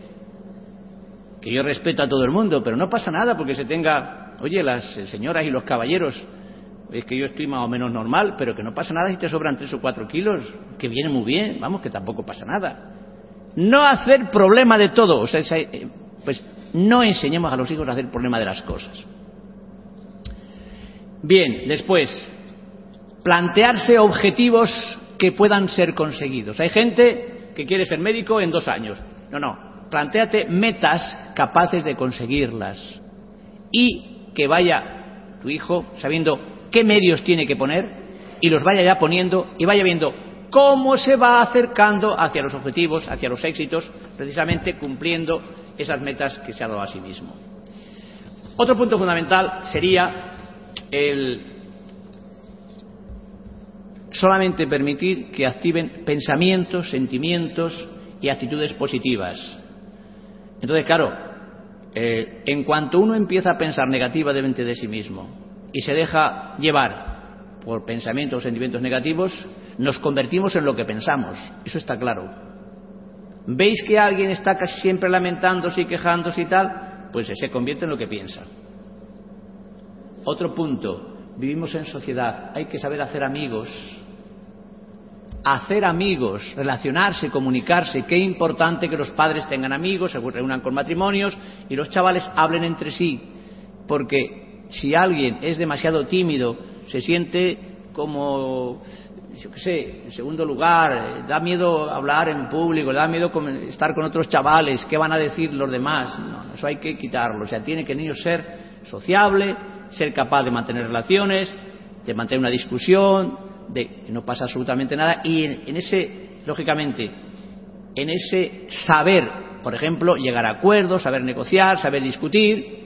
que yo respeto a todo el mundo, pero no pasa nada porque se tenga, oye, las señoras y los caballeros, es que yo estoy más o menos normal, pero que no pasa nada si te sobran tres o cuatro kilos, que viene muy bien, vamos, que tampoco pasa nada. No hacer problema de todo. Eh, pues no enseñemos a los hijos a hacer problema de las cosas. Bien, después, plantearse objetivos que puedan ser conseguidos. Hay gente que quiere ser médico en dos años. No, no. Plantéate metas capaces de conseguirlas. Y que vaya tu hijo sabiendo qué medios tiene que poner y los vaya ya poniendo y vaya viendo cómo se va acercando hacia los objetivos, hacia los éxitos, precisamente cumpliendo esas metas que se ha dado a sí mismo. Otro punto fundamental sería el solamente permitir que activen pensamientos, sentimientos y actitudes positivas. Entonces, claro, eh, en cuanto uno empieza a pensar negativamente de sí mismo y se deja llevar por pensamientos o sentimientos negativos, nos convertimos en lo que pensamos. Eso está claro. ¿Veis que alguien está casi siempre lamentándose y quejándose y tal? Pues se convierte en lo que piensa. Otro punto. Vivimos en sociedad. Hay que saber hacer amigos. Hacer amigos, relacionarse, comunicarse. Qué importante que los padres tengan amigos, se reúnan con matrimonios y los chavales hablen entre sí. Porque si alguien es demasiado tímido, se siente como yo qué sé, en segundo lugar, eh, da miedo hablar en público, da miedo estar con otros chavales, ¿qué van a decir los demás? No, eso hay que quitarlo. O sea, tiene que el niño ser sociable, ser capaz de mantener relaciones, de mantener una discusión, de que no pasa absolutamente nada. Y en, ese, lógicamente, en ese saber, por ejemplo, llegar a acuerdos, saber negociar, saber discutir.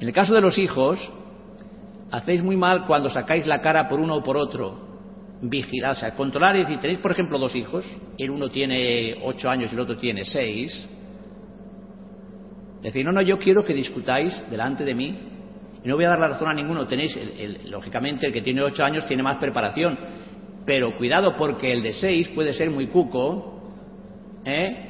En el caso de los hijos, hacéis muy mal cuando sacáis la cara por uno o por otro vigilar, o sea, controlar, es decir, tenéis, por ejemplo, dos hijos, el uno tiene ocho años y el otro tiene seis, decir, no, no, yo quiero que discutáis delante de mí y no voy a dar la razón a ninguno, tenéis, lógicamente, el que tiene ocho años tiene más preparación, pero cuidado porque el de seis puede ser muy cuco, ¿eh?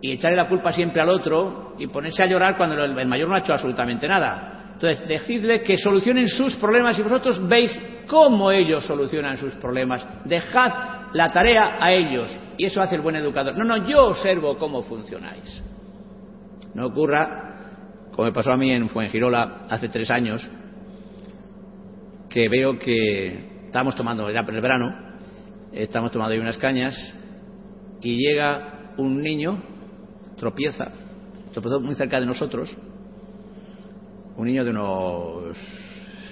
y echarle la culpa siempre al otro y ponerse a llorar cuando el mayor no ha hecho absolutamente nada. Entonces, decidle que solucionen sus problemas y vosotros veis cómo ellos solucionan sus problemas. Dejad la tarea a ellos. Y eso hace el buen educador. No, no, yo observo cómo funcionáis. No ocurra, como me pasó a mí en Fuengirola hace tres años, que veo que estamos tomando, por el verano, estamos tomando ahí unas cañas y llega un niño, tropieza, tropezó muy cerca de nosotros, un niño de unos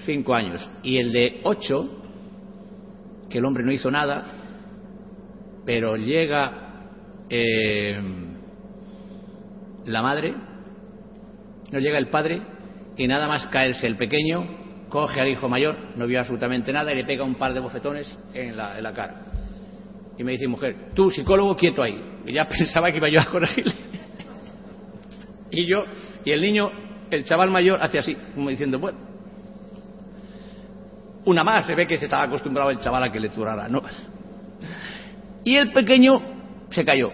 cinco años, y el de ocho, que el hombre no hizo nada, pero llega eh, la madre, no llega el padre, y nada más caerse el pequeño, coge al hijo mayor, no vio absolutamente nada, y le pega un par de bofetones en la, en la cara. Y me dice mujer, tú, psicólogo, quieto ahí. Y ya pensaba que iba yo a corregirle. y yo, y el niño, el chaval mayor, hace así, como diciendo, bueno, una más, se ve que se estaba acostumbrado el chaval a que le zurrara, ¿no? Y el pequeño se cayó.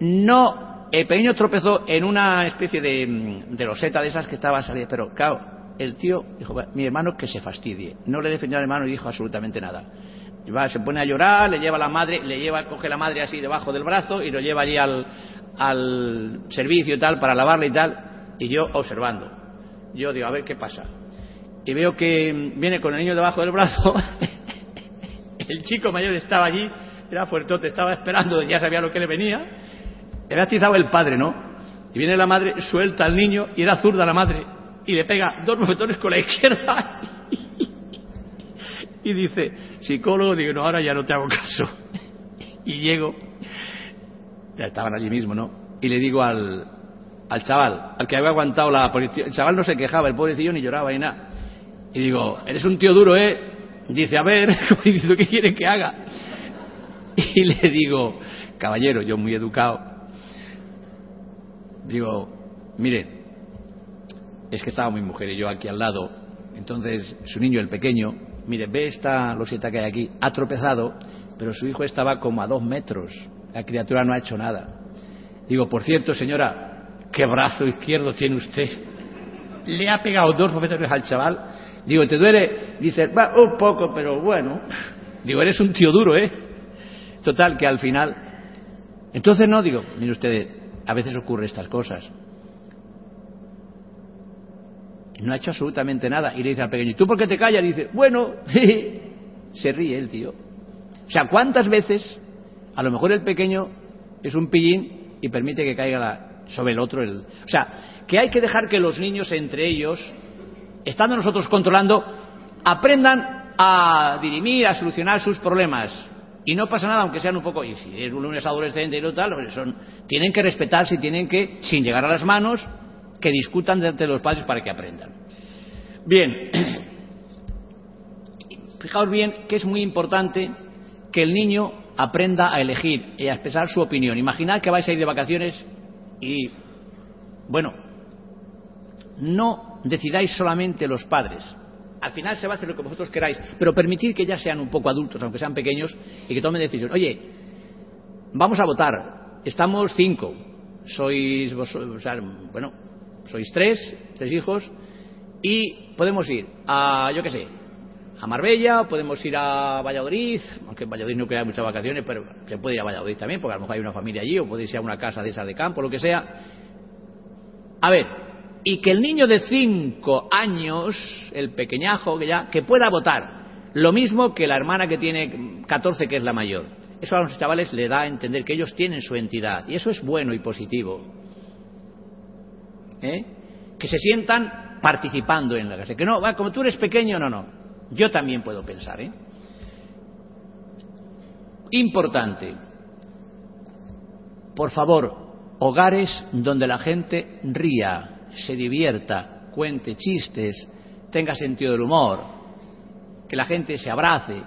No, el pequeño tropezó en una especie de, de loseta de esas que estaba saliendo, pero claro, el tío dijo, mi hermano que se fastidie. No le defendió al hermano y dijo absolutamente nada. Se pone a llorar, le lleva a la madre, le lleva, coge la madre así debajo del brazo y lo lleva allí al, al servicio y tal para lavarle y tal. Y yo observando. Yo digo, a ver qué pasa. Y veo que viene con el niño debajo del brazo. el chico mayor estaba allí, era fuertote, estaba esperando, ya sabía lo que le venía. Era atizado el padre, ¿no? Y viene la madre, suelta al niño y era zurda la madre y le pega dos bofetones con la izquierda y dice, psicólogo, digo, no, ahora ya no te hago caso. Y llego, ya estaban allí mismo, ¿no? Y le digo al, al chaval, al que había aguantado la policía, el chaval no se quejaba, el pobrecillo ni lloraba ni nada. Y digo, eres un tío duro, ¿eh? Dice, a ver, ¿qué quiere que haga? Y le digo, caballero, yo muy educado, digo, mire, es que estaba mi mujer y yo aquí al lado. Entonces, su niño, el pequeño, mire, ve esta loseta que hay aquí, ha tropezado, pero su hijo estaba como a dos metros. La criatura no ha hecho nada. Digo, por cierto, señora, ¿qué brazo izquierdo tiene usted? Le ha pegado dos bofetones al chaval. Digo, ¿te duele? Dice, va, un poco, pero bueno. Digo, eres un tío duro, ¿eh? Total, que al final. Entonces no, digo, mire usted, a veces ocurre estas cosas. no ha hecho absolutamente nada. Y le dice al pequeño, ¿y tú por qué te callas? Dice, bueno, se ríe el tío. O sea, ¿cuántas veces a lo mejor el pequeño es un pillín y permite que caiga la, sobre el otro? El... O sea, que hay que dejar que los niños entre ellos, estando nosotros controlando, aprendan a dirimir, a solucionar sus problemas. Y no pasa nada, aunque sean un poco, y si es un es adolescente y no tal, son, tienen que respetarse y tienen que, sin llegar a las manos, que discutan entre los padres para que aprendan. Bien, fijaos bien que es muy importante que el niño aprenda a elegir y a expresar su opinión. Imaginad que vais a ir de vacaciones y, bueno, no decidáis solamente los padres. Al final se va a hacer lo que vosotros queráis, pero permitir que ya sean un poco adultos, aunque sean pequeños, y que tomen decisión. Oye, vamos a votar. Estamos cinco. Sois, sea, bueno, sois tres, tres hijos, y podemos ir a, yo qué sé, a Marbella, podemos ir a Valladolid, aunque en Valladolid no queda muchas vacaciones, pero se puede ir a Valladolid también, porque a lo mejor hay una familia allí, o podéis ir a una casa de esa de campo, lo que sea. A ver, y que el niño de cinco años, el pequeñajo, que ya, que pueda votar, lo mismo que la hermana que tiene 14, que es la mayor. Eso a los chavales le da a entender que ellos tienen su entidad, y eso es bueno y positivo. ¿eh? que se sientan participando en la clase. Que no, como tú eres pequeño, no, no. Yo también puedo pensar. ¿eh? Importante. Por favor, hogares donde la gente ría, se divierta, cuente chistes, tenga sentido del humor, que la gente se abrace,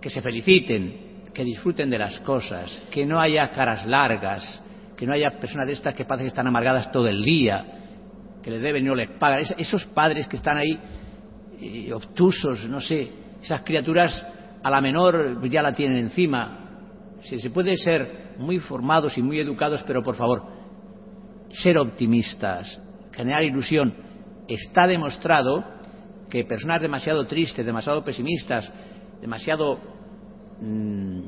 que se feliciten, que disfruten de las cosas, que no haya caras largas, que no haya personas de estas que parece que están amargadas todo el día, que les deben y no les pagan. esos padres que están ahí eh, obtusos, no sé, esas criaturas a la menor ya la tienen encima. Se, se puede ser muy formados y muy educados, pero por favor, ser optimistas, generar ilusión. Está demostrado que personas demasiado tristes, demasiado pesimistas, demasiado mm,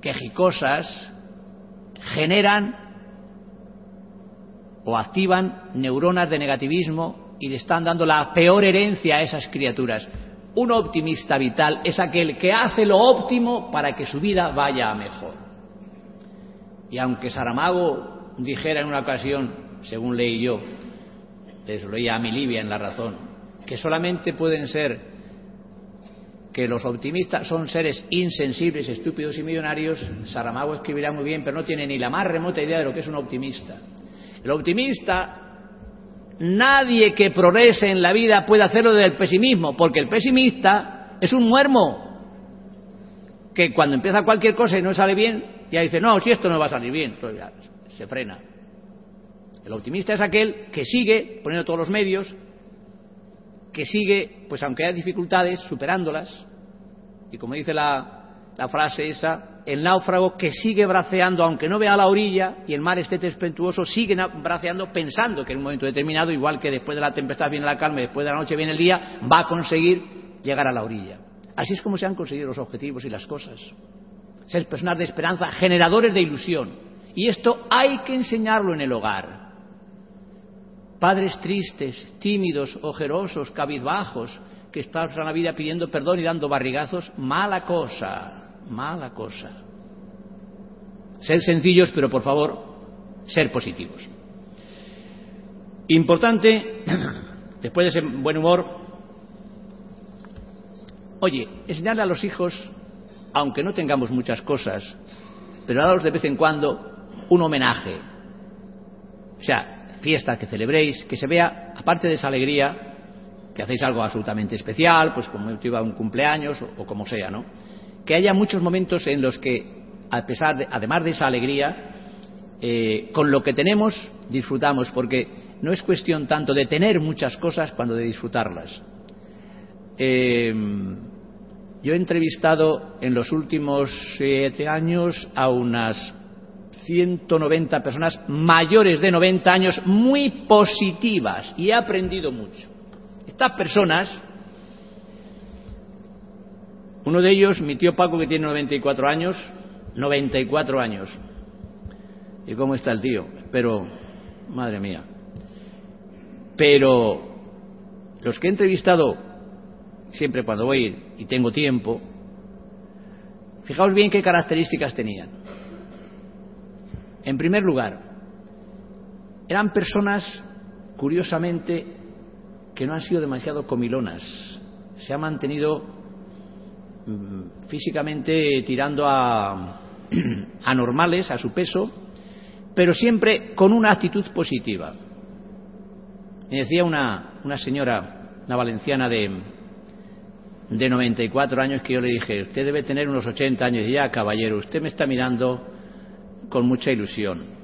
quejicosas generan o activan neuronas de negativismo y le están dando la peor herencia a esas criaturas. Un optimista vital es aquel que hace lo óptimo para que su vida vaya a mejor. Y aunque Saramago dijera en una ocasión, según leí yo, eso leía a mi Livia en La Razón, que solamente pueden ser que los optimistas son seres insensibles, estúpidos y millonarios, Saramago escribirá muy bien, pero no tiene ni la más remota idea de lo que es un optimista. El optimista, nadie que progrese en la vida puede hacerlo desde el pesimismo, porque el pesimista es un muermo que cuando empieza cualquier cosa y no sale bien, ya dice, no, si esto no va a salir bien, entonces se frena. El optimista es aquel que sigue poniendo todos los medios, que sigue, pues aunque haya dificultades, superándolas, y como dice la, la frase esa, el náufrago que sigue braceando, aunque no vea la orilla y el mar esté tempestuoso, sigue braceando pensando que en un momento determinado, igual que después de la tempestad viene la calma y después de la noche viene el día, va a conseguir llegar a la orilla. Así es como se han conseguido los objetivos y las cosas. Ser personas de esperanza, generadores de ilusión. Y esto hay que enseñarlo en el hogar. Padres tristes, tímidos, ojerosos, cabizbajos, que pasan la vida pidiendo perdón y dando barrigazos, mala cosa, mala cosa. Ser sencillos, pero por favor, ser positivos. Importante, después de ese buen humor, oye, enseñarle a los hijos, aunque no tengamos muchas cosas, pero darles de vez en cuando un homenaje. O sea, fiesta que celebréis, que se vea, aparte de esa alegría, que hacéis algo absolutamente especial, pues como iba un cumpleaños o, como sea, ¿no? Que haya muchos momentos en los que, a pesar de, además de esa alegría, eh, con lo que tenemos disfrutamos, porque no es cuestión tanto de tener muchas cosas cuando de disfrutarlas. Eh, yo he entrevistado en los últimos siete años a unas 190 personas mayores de 90 años muy positivas y he aprendido mucho. Estas personas, uno de ellos, mi tío Paco, que tiene 94 años, 94 años. ¿Y cómo está el tío? Pero, madre mía. Pero los que he entrevistado, siempre cuando voy y tengo tiempo, fijaos bien qué características tenían. En primer lugar, eran personas, curiosamente, que no han sido demasiado comilonas. Se han mantenido físicamente tirando a, a normales, a su peso, pero siempre con una actitud positiva. Me decía una, una señora, una valenciana de, de 94 años, que yo le dije, usted debe tener unos 80 años, ya, caballero, usted me está mirando con mucha ilusión.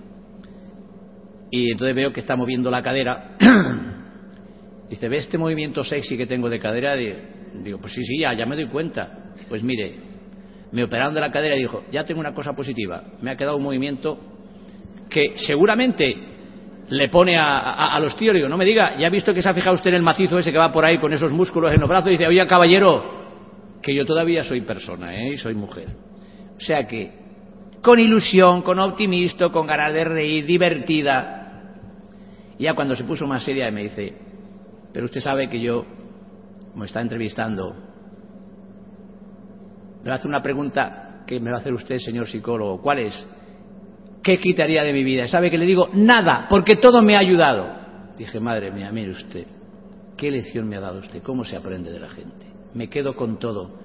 Y entonces veo que está moviendo la cadera. Dice, ¿ve este movimiento sexy que tengo de cadera? Digo, pues sí, sí, ya, ya me doy cuenta. Pues mire, me operaron de la cadera y dijo, ya tengo una cosa positiva. Me ha quedado un movimiento que seguramente le pone a, a, los tíos. Digo, no me diga, ya ha visto que se ha fijado usted en el macizo ese que va por ahí con esos músculos en los brazos. Y dice, oye, caballero, que yo todavía soy persona, ¿eh? Y soy mujer. O sea que con ilusión, con optimismo, con ganas de reír, divertida. Ya cuando se puso más seria me dice, pero usted sabe que yo, como está entrevistando, a hacer una pregunta que me va a hacer usted, señor psicólogo. ¿Cuál es? ¿Qué quitaría de mi vida? ¿Sabe que le digo? Nada, porque todo me ha ayudado. Dije, madre mía, mire usted, ¿qué lección me ha dado usted? ¿Cómo se aprende de la gente? Me quedo con todo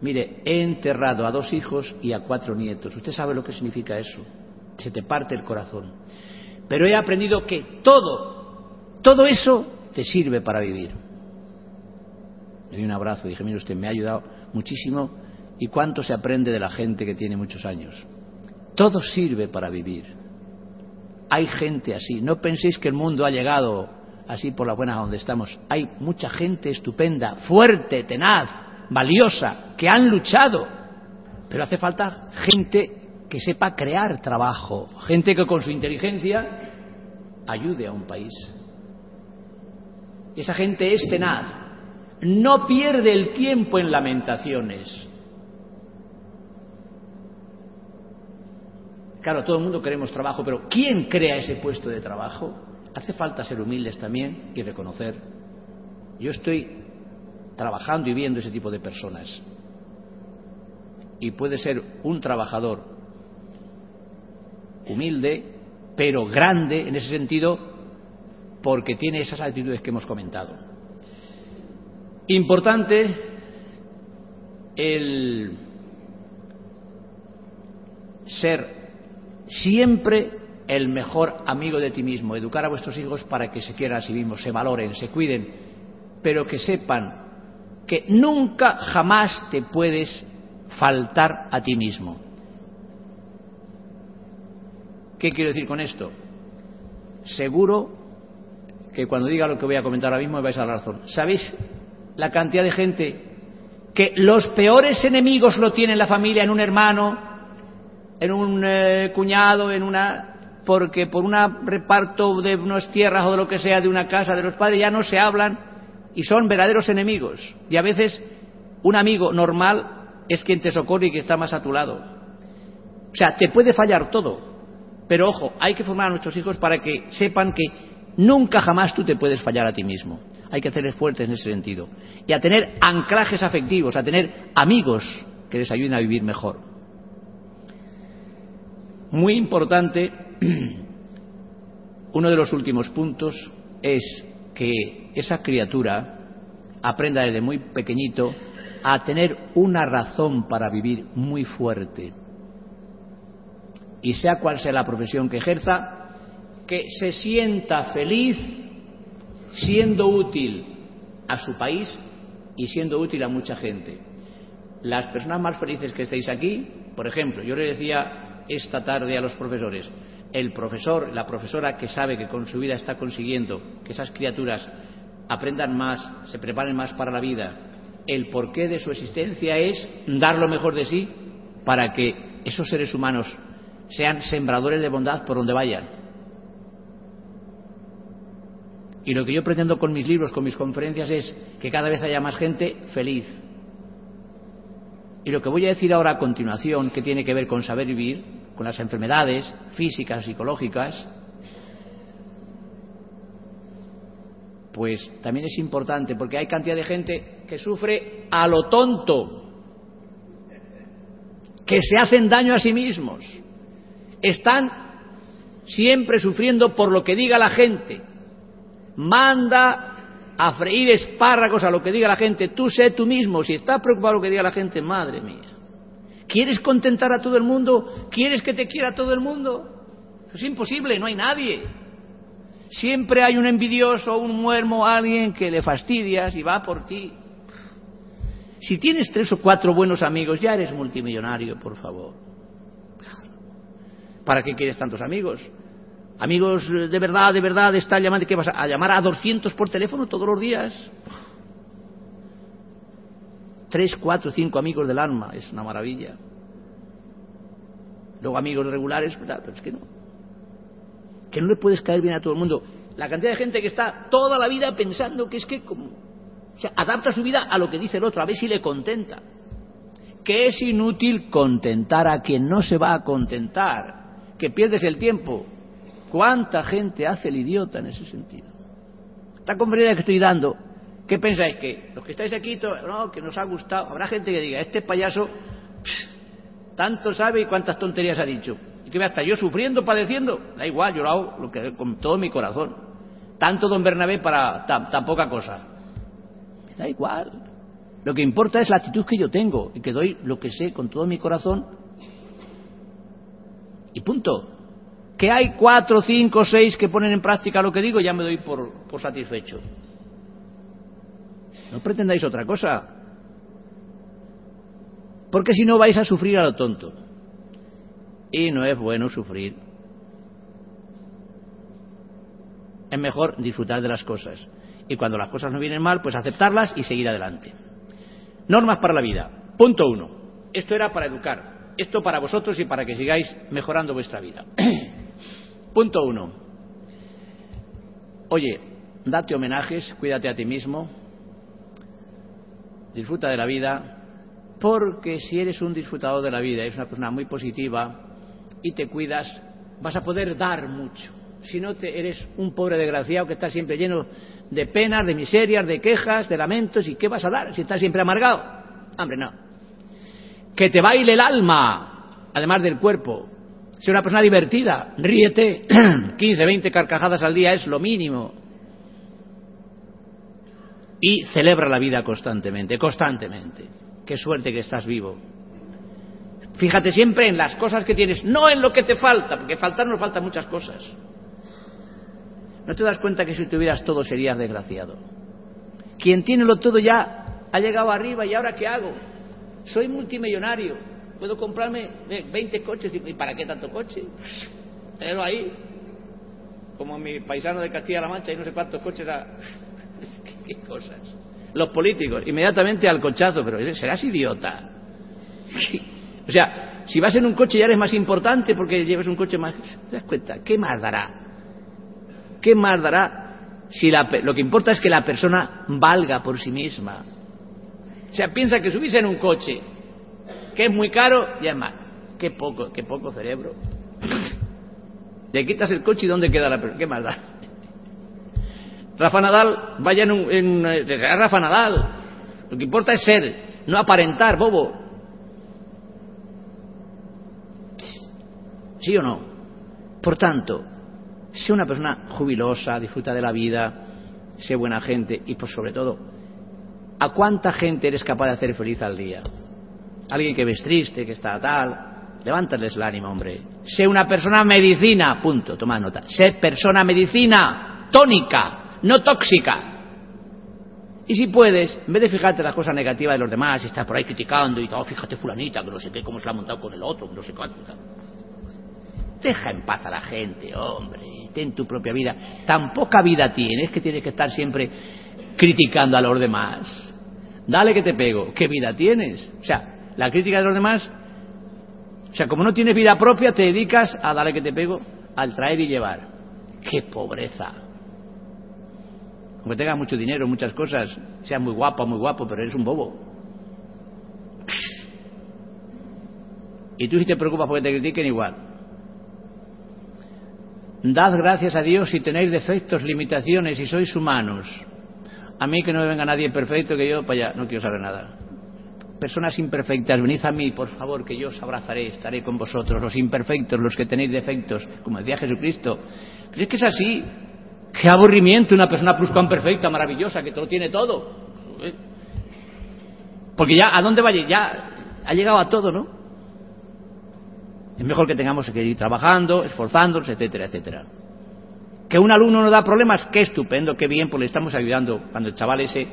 Mire, he enterrado a dos hijos y a cuatro nietos. Usted sabe lo que significa eso. Se te parte el corazón. Pero he aprendido que todo, todo eso te sirve para vivir. Le di un abrazo dije, mire usted, me ha ayudado muchísimo. ¿Y cuánto se aprende de la gente que tiene muchos años? Todo sirve para vivir. Hay gente así. No penséis que el mundo ha llegado así por la buena donde estamos. Hay mucha gente estupenda, fuerte, tenaz, valiosa, que han luchado, pero hace falta gente que sepa crear trabajo, gente que con su inteligencia ayude a un país. Esa gente es tenaz, no pierde el tiempo en lamentaciones. Claro, todo el mundo queremos trabajo, pero ¿quién crea ese puesto de trabajo? Hace falta ser humildes también y reconocer. Yo estoy trabajando y viendo ese tipo de personas. Y puede ser un trabajador humilde, pero grande en ese sentido, porque tiene esas actitudes que hemos comentado. Importante el ser siempre el mejor amigo de ti mismo, educar a vuestros hijos para que se quieran a sí mismos, se valoren, se cuiden, pero que sepan que nunca jamás te puedes faltar a ti mismo. ¿Qué quiero decir con esto? Seguro que cuando diga lo que voy a comentar ahora mismo me vais a dar razón. ¿Sabéis la cantidad de gente que los peores enemigos lo tiene la familia, en un hermano, en un eh, cuñado, en una porque por un reparto de unas tierras o de lo que sea de una casa de los padres ya no se hablan y son verdaderos enemigos. Y a veces un amigo normal es quien te socorre y que está más a tu lado. O sea, te puede fallar todo, pero ojo, hay que formar a nuestros hijos para que sepan que nunca jamás tú te puedes fallar a ti mismo hay que hacerles fuertes en ese sentido. Y a tener anclajes afectivos, a tener amigos que les ayuden a vivir mejor. Muy importante, uno de los últimos puntos es que esa criatura aprenda desde muy pequeñito a tener una razón para vivir muy fuerte. Y sea cual sea la profesión que ejerza, que se sienta feliz siendo útil a su país y siendo útil a mucha gente. Las personas más felices que estáis aquí, por ejemplo, yo le decía esta tarde a los profesores, el profesor, la profesora que sabe que con su vida está consiguiendo que esas criaturas aprendan más, se preparen más para la vida, el porqué de su existencia es dar lo mejor de sí para que esos seres humanos sean sembradores de bondad por donde vayan y lo que yo pretendo con mis libros, con mis conferencias, es que cada vez haya más gente feliz. Y lo que voy a decir ahora a continuación, que tiene que ver con saber vivir, con las enfermedades físicas, psicológicas, pues también es importante, porque hay cantidad de gente que sufre a lo tonto, que se hacen daño a sí mismos, están siempre sufriendo por lo que diga la gente, manda a freír espárragos a lo que diga la gente, tú sé tú mismo, si estás preocupado lo que diga la gente, madre mía. ¿Quieres contentar a todo el mundo? ¿Quieres que te quiera todo el mundo? Eso es imposible, no hay nadie. Siempre hay un envidioso, un muermo, alguien que le fastidias y va por ti. Si tienes tres o cuatro buenos amigos, ya eres multimillonario, por favor. ¿Para qué quieres tantos amigos? Amigos de verdad, de verdad, está llamando, ¿qué vas a, llamar a 200 por teléfono todos los días? Tres, cuatro, cinco amigos del alma, es una maravilla. Luego amigos regulares, pero es que no. Que no le puedes caer bien a todo el mundo. La cantidad de gente que está toda la vida pensando que es que como, o sea, adapta su vida a lo que dice el otro, a ver si le contenta. Que es inútil contentar a quien no se va a contentar, que pierdes el tiempo. ¿Cuánta gente hace el idiota en ese sentido? Esta conferencia que estoy dando, ¿qué pensáis? Que los que estáis aquí, no, que nos ha gustado, habrá gente que diga, este payaso tanto sabe y cuántas tonterías ha dicho. Y que vea, hasta yo sufriendo, padeciendo, da igual, yo lo hago lo que, con todo mi corazón. Tanto don Bernabé para tan, poca cosa. Me da igual. Lo que importa es la actitud que yo tengo y que doy lo que sé con todo mi corazón. Y punto que hay cuatro, cinco, seis que ponen en práctica lo que digo, ya me doy por, satisfecho. No pretendáis otra cosa. Porque si no vais a sufrir a lo tonto. Y no es bueno sufrir. Es mejor disfrutar de las cosas. Y cuando las cosas no vienen mal, pues aceptarlas y seguir adelante. Normas para la vida. Punto uno. Esto era para educar. Esto para vosotros y para que sigáis mejorando vuestra vida. Punto uno. Oye, date homenajes, cuídate a ti mismo, disfruta de la vida, porque si eres un disfrutador de la vida, eres una persona muy positiva, y te cuidas, vas a poder dar mucho. Si no, te, eres un pobre desgraciado que está siempre lleno de penas, de miserias, de quejas, de lamentos. ¿Y qué vas a dar si estás siempre amargado? Hombre, no. Que te baile el alma, además del cuerpo. Sé una persona divertida, ríete. 15, 20 carcajadas al día es lo mínimo. Y celebra la vida constantemente, constantemente. Qué suerte que estás vivo. Fíjate siempre en las cosas que tienes, no en lo que te falta, porque faltar nos faltan muchas cosas. ¿No te das cuenta que si tuvieras todo serías desgraciado? Quien tiene lo todo ya ha llegado arriba y ahora ¿qué hago? Soy multimillonario, puedo comprarme 20 coches y ¿para qué tanto coche? Pero ahí, como mi paisano de Castilla-La Mancha y no sé cuántos coches a... ¿Qué, cosas? Los políticos, inmediatamente al cochazo, pero serás idiota. O sea, si vas en un coche ya eres más importante porque llevas un coche más... ¿Te das cuenta? ¿Qué más dará? ¿Qué más dará si lo que importa es que la persona valga por sí misma? O sea, piensa que subirse en un coche que es muy caro y es más. Qué poco, qué poco cerebro. Le quitas el coche y ¿dónde queda la persona? ¿Qué más da? Rafa Nadal, vaya en, un, en Rafa Nadal. Lo que importa es ser, no aparentar, bobo. ¿Sí o no? Por tanto, sé una persona jubilosa, disfruta de la vida, sé buena gente y, por sobre todo, ¿a cuánta gente eres capaz de hacer feliz al día? Alguien que ves triste, que está tal, levántales el ánimo, hombre. Sé una persona medicina, punto, toma nota. Sé persona medicina, tónica, no tóxica. Y si puedes, en vez de fijarte las cosas negativas de los demás y estar por ahí criticando y todo, fíjate fulanita, que no sé qué, cómo se la ha montado con el otro, no sé cuánto. Deja en paz a la gente, hombre, ten tu propia vida. Tan poca vida tienes que tienes que estar siempre criticando a los demás. Dale que te pego, ¿qué vida tienes? O sea, la crítica de los demás, o sea, como no tienes vida propia, te dedicas a dale que te pego, al traer y llevar. ¡Qué pobreza! Aunque tengas mucho dinero, muchas cosas, seas muy guapo, muy guapo, pero eres un bobo. Y tú si te preocupas porque te critiquen igual. Dad gracias a Dios si tenéis defectos, limitaciones y sois humanos. A mí que no me venga nadie perfecto, que yo para allá no quiero saber nada. Personas imperfectas, venid a mí, por favor, que yo os abrazaré, estaré con vosotros, los imperfectos, los que tenéis defectos, como decía Jesucristo. Pero es que es así. Qué aburrimiento una persona perfecta, maravillosa, que todo tiene todo. Porque ya, ¿a dónde vaya? Ya ha llegado a todo, ¿no? Es mejor que tengamos que ir trabajando, esforzándonos, etcétera, etcétera. Que un alumno nos da problemas, qué estupendo, qué bien, pues le estamos ayudando. Cuando el chaval ese,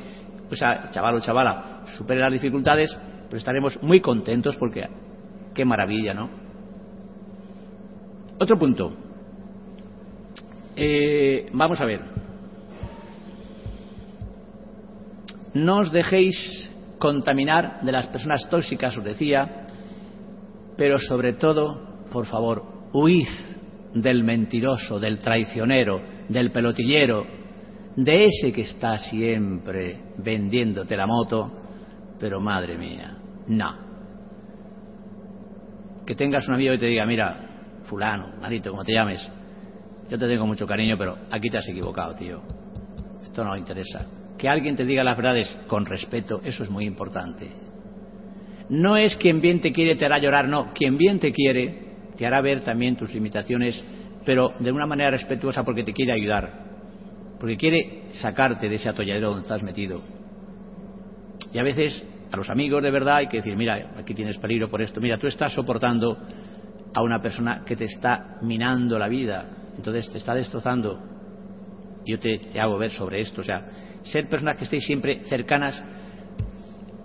o sea, chaval o chavala, supere las dificultades, pues estaremos muy contentos porque qué maravilla, ¿no? Otro punto. Eh, vamos a ver. No os dejéis contaminar de las personas tóxicas, os decía, pero sobre todo, por favor, huid del mentiroso, del traicionero, del pelotillero, de ese que está siempre vendiéndote la moto, pero madre mía, no. Que tengas un amigo y te diga, mira, fulano, marito, como te llames, yo te tengo mucho cariño, pero aquí te has equivocado, tío. Esto no interesa. Que alguien te diga las verdades con respeto, eso es muy importante. No es quien bien te quiere te hará llorar, no. Quien bien te quiere te hará ver también tus limitaciones, pero de una manera respetuosa porque te quiere ayudar, porque quiere sacarte de ese atolladero donde estás metido. Y a veces a los amigos de verdad hay que decir, mira, aquí tienes peligro por esto, mira, tú estás soportando a una persona que te está minando la vida, entonces te está destrozando. Yo te, hago ver sobre esto, o sea, ser personas que estéis siempre cercanas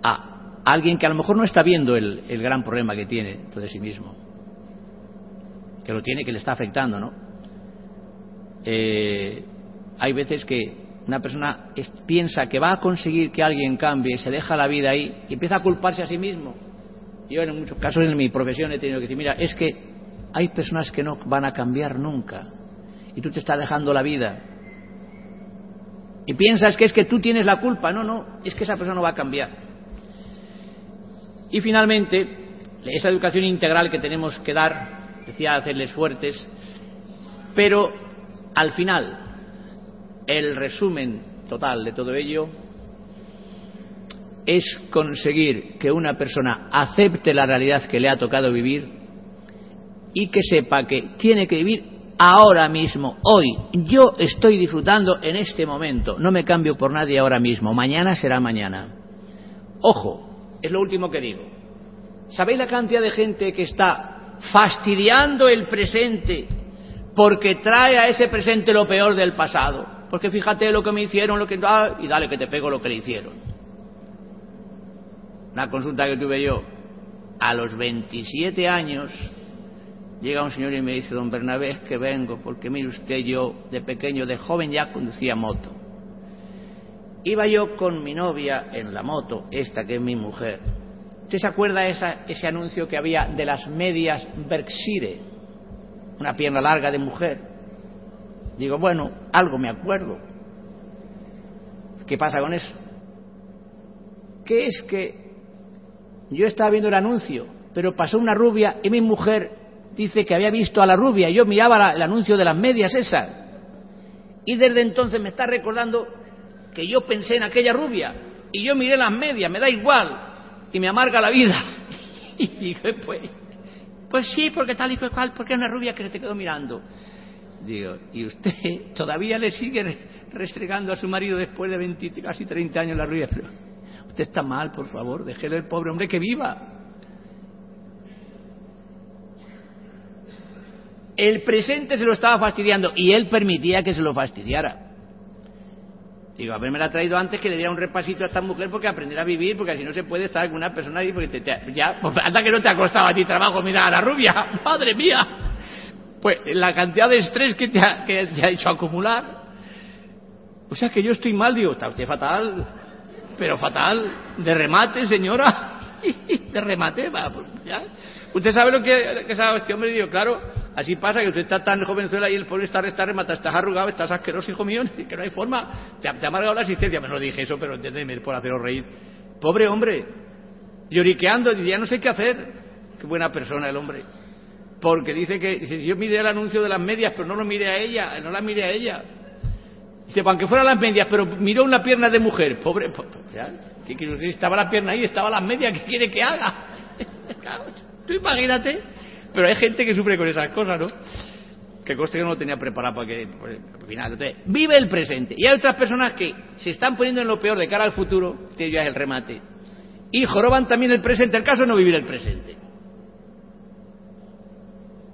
a alguien que a lo mejor no está viendo el, gran problema que tiene de sí mismo, que lo tiene, que le está afectando, ¿no? Eh, hay veces que una persona piensa que va a conseguir que alguien cambie, se deja la vida ahí y empieza a culparse a sí mismo. Yo en muchos casos en mi profesión he tenido que decir, mira, es que hay personas que no van a cambiar nunca y tú te estás dejando la vida. Y piensas que es que tú tienes la culpa. No, no, es que esa persona no va a cambiar. Y finalmente, esa educación integral que tenemos que dar decía hacerles fuertes, pero al final, el resumen total de todo ello es conseguir que una persona acepte la realidad que le ha tocado vivir y que sepa que tiene que vivir ahora mismo, hoy. Yo estoy disfrutando en este momento, no me cambio por nadie ahora mismo, mañana será mañana. Ojo, es lo último que digo. ¿Sabéis la cantidad de gente que está fastidiando el presente porque trae a ese presente lo peor del pasado? Porque fíjate lo que me hicieron, lo que... Ah, y dale que te pego lo que le hicieron. Una consulta que tuve yo, a los 27 años, llega un señor y me dice, don Bernabé, es que vengo, porque mire usted, yo de pequeño, de joven ya conducía moto. Iba yo con mi novia en la moto, esta que es mi mujer, ¿Usted se acuerda esa, ese anuncio que había de las medias Berkshire? Una pierna larga de mujer. Digo, bueno, algo me acuerdo. ¿Qué pasa con eso? ¿Qué es que yo estaba viendo el anuncio, pero pasó una rubia y mi mujer dice que había visto a la rubia y yo miraba el anuncio de las medias esas. Y desde entonces me está recordando que yo pensé en aquella rubia y yo miré las medias, me da igual, y me amarga la vida. Y dije, pues, pues sí, porque tal y cual, porque es una rubia que se te quedó mirando. Digo, ¿y usted todavía le sigue restregando a su marido después de 20, casi 30 años la rubia? Pero usted está mal, por favor, déjele al pobre hombre que viva. El presente se lo estaba fastidiando y él permitía que se lo fastidiara. Digo, haberme la traído antes que le diera un repasito a esta mujer porque aprender a vivir, porque así no se puede estar con una persona ahí porque te, ya, pues, hasta que no te ha costado a ti trabajo, mira a la rubia, madre mía. Pues la cantidad de estrés que te ha, hecho acumular. O sea que yo estoy mal, digo, está usted fatal, pero fatal, de remate, señora, de remate, va, pues ya. Usted sabe lo que, que sabe este hombre, digo, claro, Así pasa que usted está tan jovenzuela y el pobre está, está remata, estás arrugado, estás asqueroso, hijo mío, que no hay forma. Te, ha amargado la existencia. Me lo dije eso, pero entiéndeme, por haceros reír. Pobre hombre, lloriqueando, dice, ya no sé qué hacer. Qué buena persona el hombre. Porque dice que, dice, yo miré el anuncio de las medias, pero no lo miré a ella, no la miré a ella. Dice, aunque fueran las medias, pero miró una pierna de mujer. Pobre, estaba la pierna ahí, estaba las medias, ¿qué quiere que haga? Tú imagínate. Pero hay gente que sufre con esas cosas, ¿no? Que coste que no lo tenía preparado para que, pues, al final. Entonces, vive el presente. Y hay otras personas que se están poniendo en lo peor de cara al futuro, que ya es el remate, y joroban también el presente. El caso es no vivir el presente.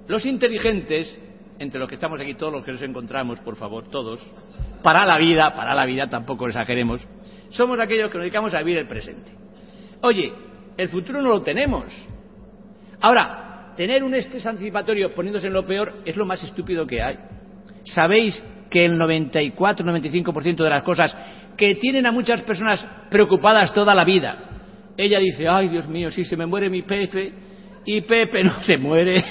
Los inteligentes, entre los que estamos aquí, todos los que nos encontramos, por favor, todos, para la vida, para la vida, tampoco exageremos, somos aquellos que nos dedicamos a vivir el presente. Oye, el futuro no lo tenemos. Ahora, tener un estrés anticipatorio poniéndose en lo peor es lo más estúpido que hay. ¿Sabéis que el 94-95% de las cosas que tienen a muchas personas preocupadas toda la vida, ella dice, ay Dios mío, si se me muere mi Pepe, y Pepe no se muere,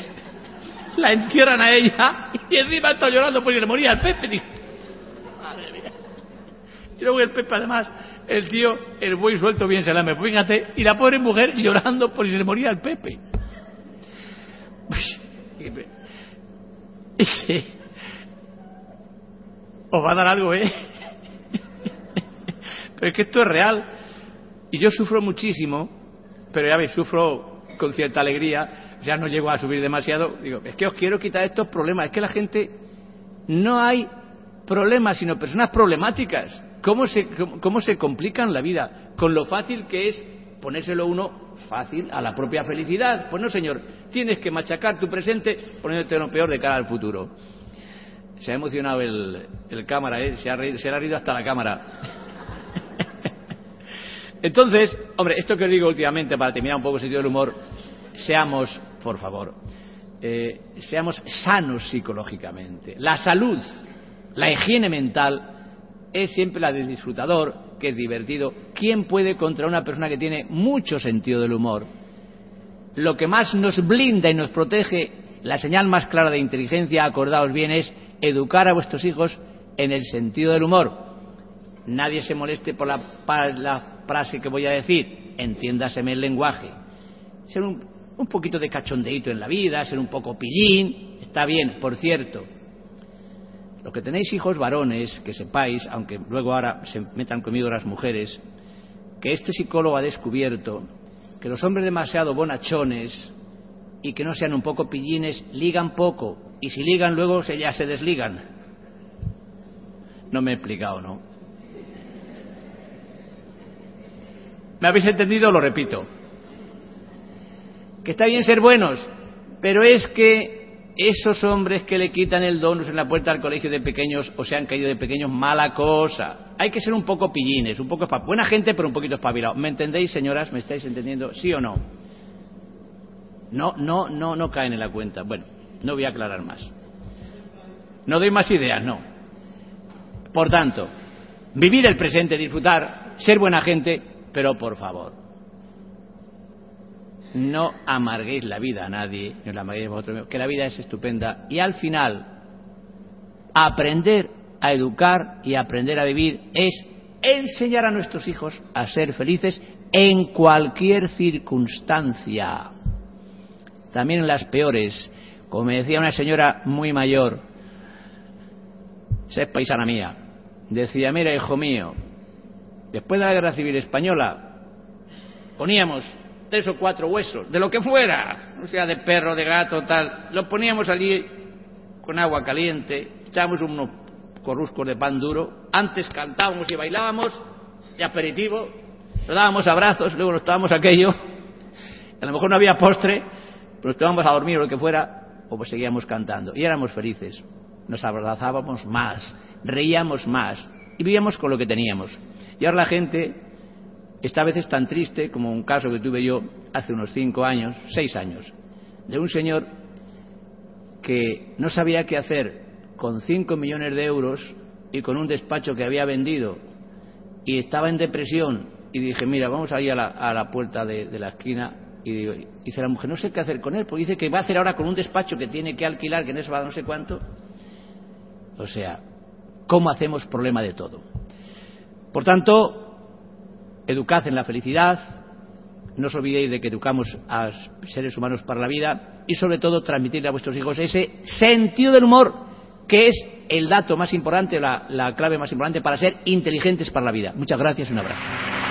la entierran a ella, y encima está llorando porque le moría el Pepe. Madre mía. Y luego el Pepe, además, el tío, el buey suelto bien se la me, fíjate, y la pobre mujer llorando por si se le moría el Pepe. Os va a dar algo, ¿eh? Pero es que esto es real. Y yo sufro muchísimo, pero ya veis, sufro con cierta alegría. Ya no llego a subir demasiado. Digo, es que os quiero quitar estos problemas. Es que la gente no hay problemas, sino personas problemáticas. ¿Cómo se, cómo se complican la vida? Con lo fácil que es ponérselo uno fácil a la propia felicidad. Pues no, señor, tienes que machacar tu presente poniéndote lo peor de cara al futuro. Se ha emocionado el, cámara, ¿eh? se, ha reído, se le ha reído hasta la cámara. Entonces, hombre, esto que os digo últimamente, para terminar un poco el sentido del humor, seamos, por favor, eh, seamos sanos psicológicamente. La salud, la higiene mental es siempre la del disfrutador, que es divertido. ¿Quién puede contra una persona que tiene mucho sentido del humor? Lo que más nos blinda y nos protege, la señal más clara de inteligencia, acordaos bien, es educar a vuestros hijos en el sentido del humor. Nadie se moleste por la, frase que voy a decir, entiéndaseme el lenguaje. Ser un un poquito de cachondeito en la vida, ser un poco pillín, está bien, por cierto. Los que tenéis hijos varones, que sepáis, aunque luego ahora se metan conmigo las mujeres, que este psicólogo ha descubierto que los hombres demasiado bonachones y que no sean un poco pillines ligan poco y si ligan luego ya se desligan. No me he explicado, ¿no? ¿Me habéis entendido? Lo repito. Que está bien ser buenos, pero es que esos hombres que le quitan el donus en la puerta del colegio de pequeños o se han caído de pequeños, mala cosa. Hay que ser un poco pillines, un poco buena gente, pero un poquito espabilado. ¿Me entendéis, señoras? ¿Me estáis entendiendo? ¿Sí o no? No, no, no, no caen en la cuenta. Bueno, no voy a aclarar más. No doy más ideas, no. Por tanto, vivir el presente, disfrutar, ser buena gente, pero por favor, no amarguéis la vida a nadie, no la amarguéis vosotros que la vida es estupenda y al final aprender a educar y aprender a vivir es enseñar a nuestros hijos a ser felices en cualquier circunstancia, también en las peores. Como me decía una señora muy mayor, es paisana mía, decía, mira, hijo mío, después de la guerra civil española, poníamos tres o cuatro huesos, de lo que fuera, o sea, de perro, de gato, tal, los poníamos allí con agua caliente, echábamos unos corruscos de pan duro, antes cantábamos y bailábamos, y aperitivo, nos dábamos abrazos, luego nos tomábamos aquello, a lo mejor no había postre, pero nos a dormir o lo que fuera, o pues seguíamos cantando, y éramos felices, nos abrazábamos más, reíamos más, y vivíamos con lo que teníamos. Y ahora la gente esta vez es tan triste como un caso que tuve yo hace unos cinco años, seis años, de un señor que no sabía qué hacer con cinco millones de euros y con un despacho que había vendido y estaba en depresión y dije, mira, vamos ahí a la, a la puerta de, la esquina y digo, dice la mujer, no sé qué hacer con él, porque dice que va a hacer ahora con un despacho que tiene que alquilar, que en eso va no sé cuánto. O sea, ¿cómo hacemos problema de todo? Por tanto, educad en la felicidad, no os olvidéis de que educamos a seres humanos para la vida y sobre todo transmitirle a vuestros hijos ese sentido del humor que es el dato más importante, la, la clave más importante para ser inteligentes para la vida. Muchas gracias un abrazo.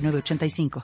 85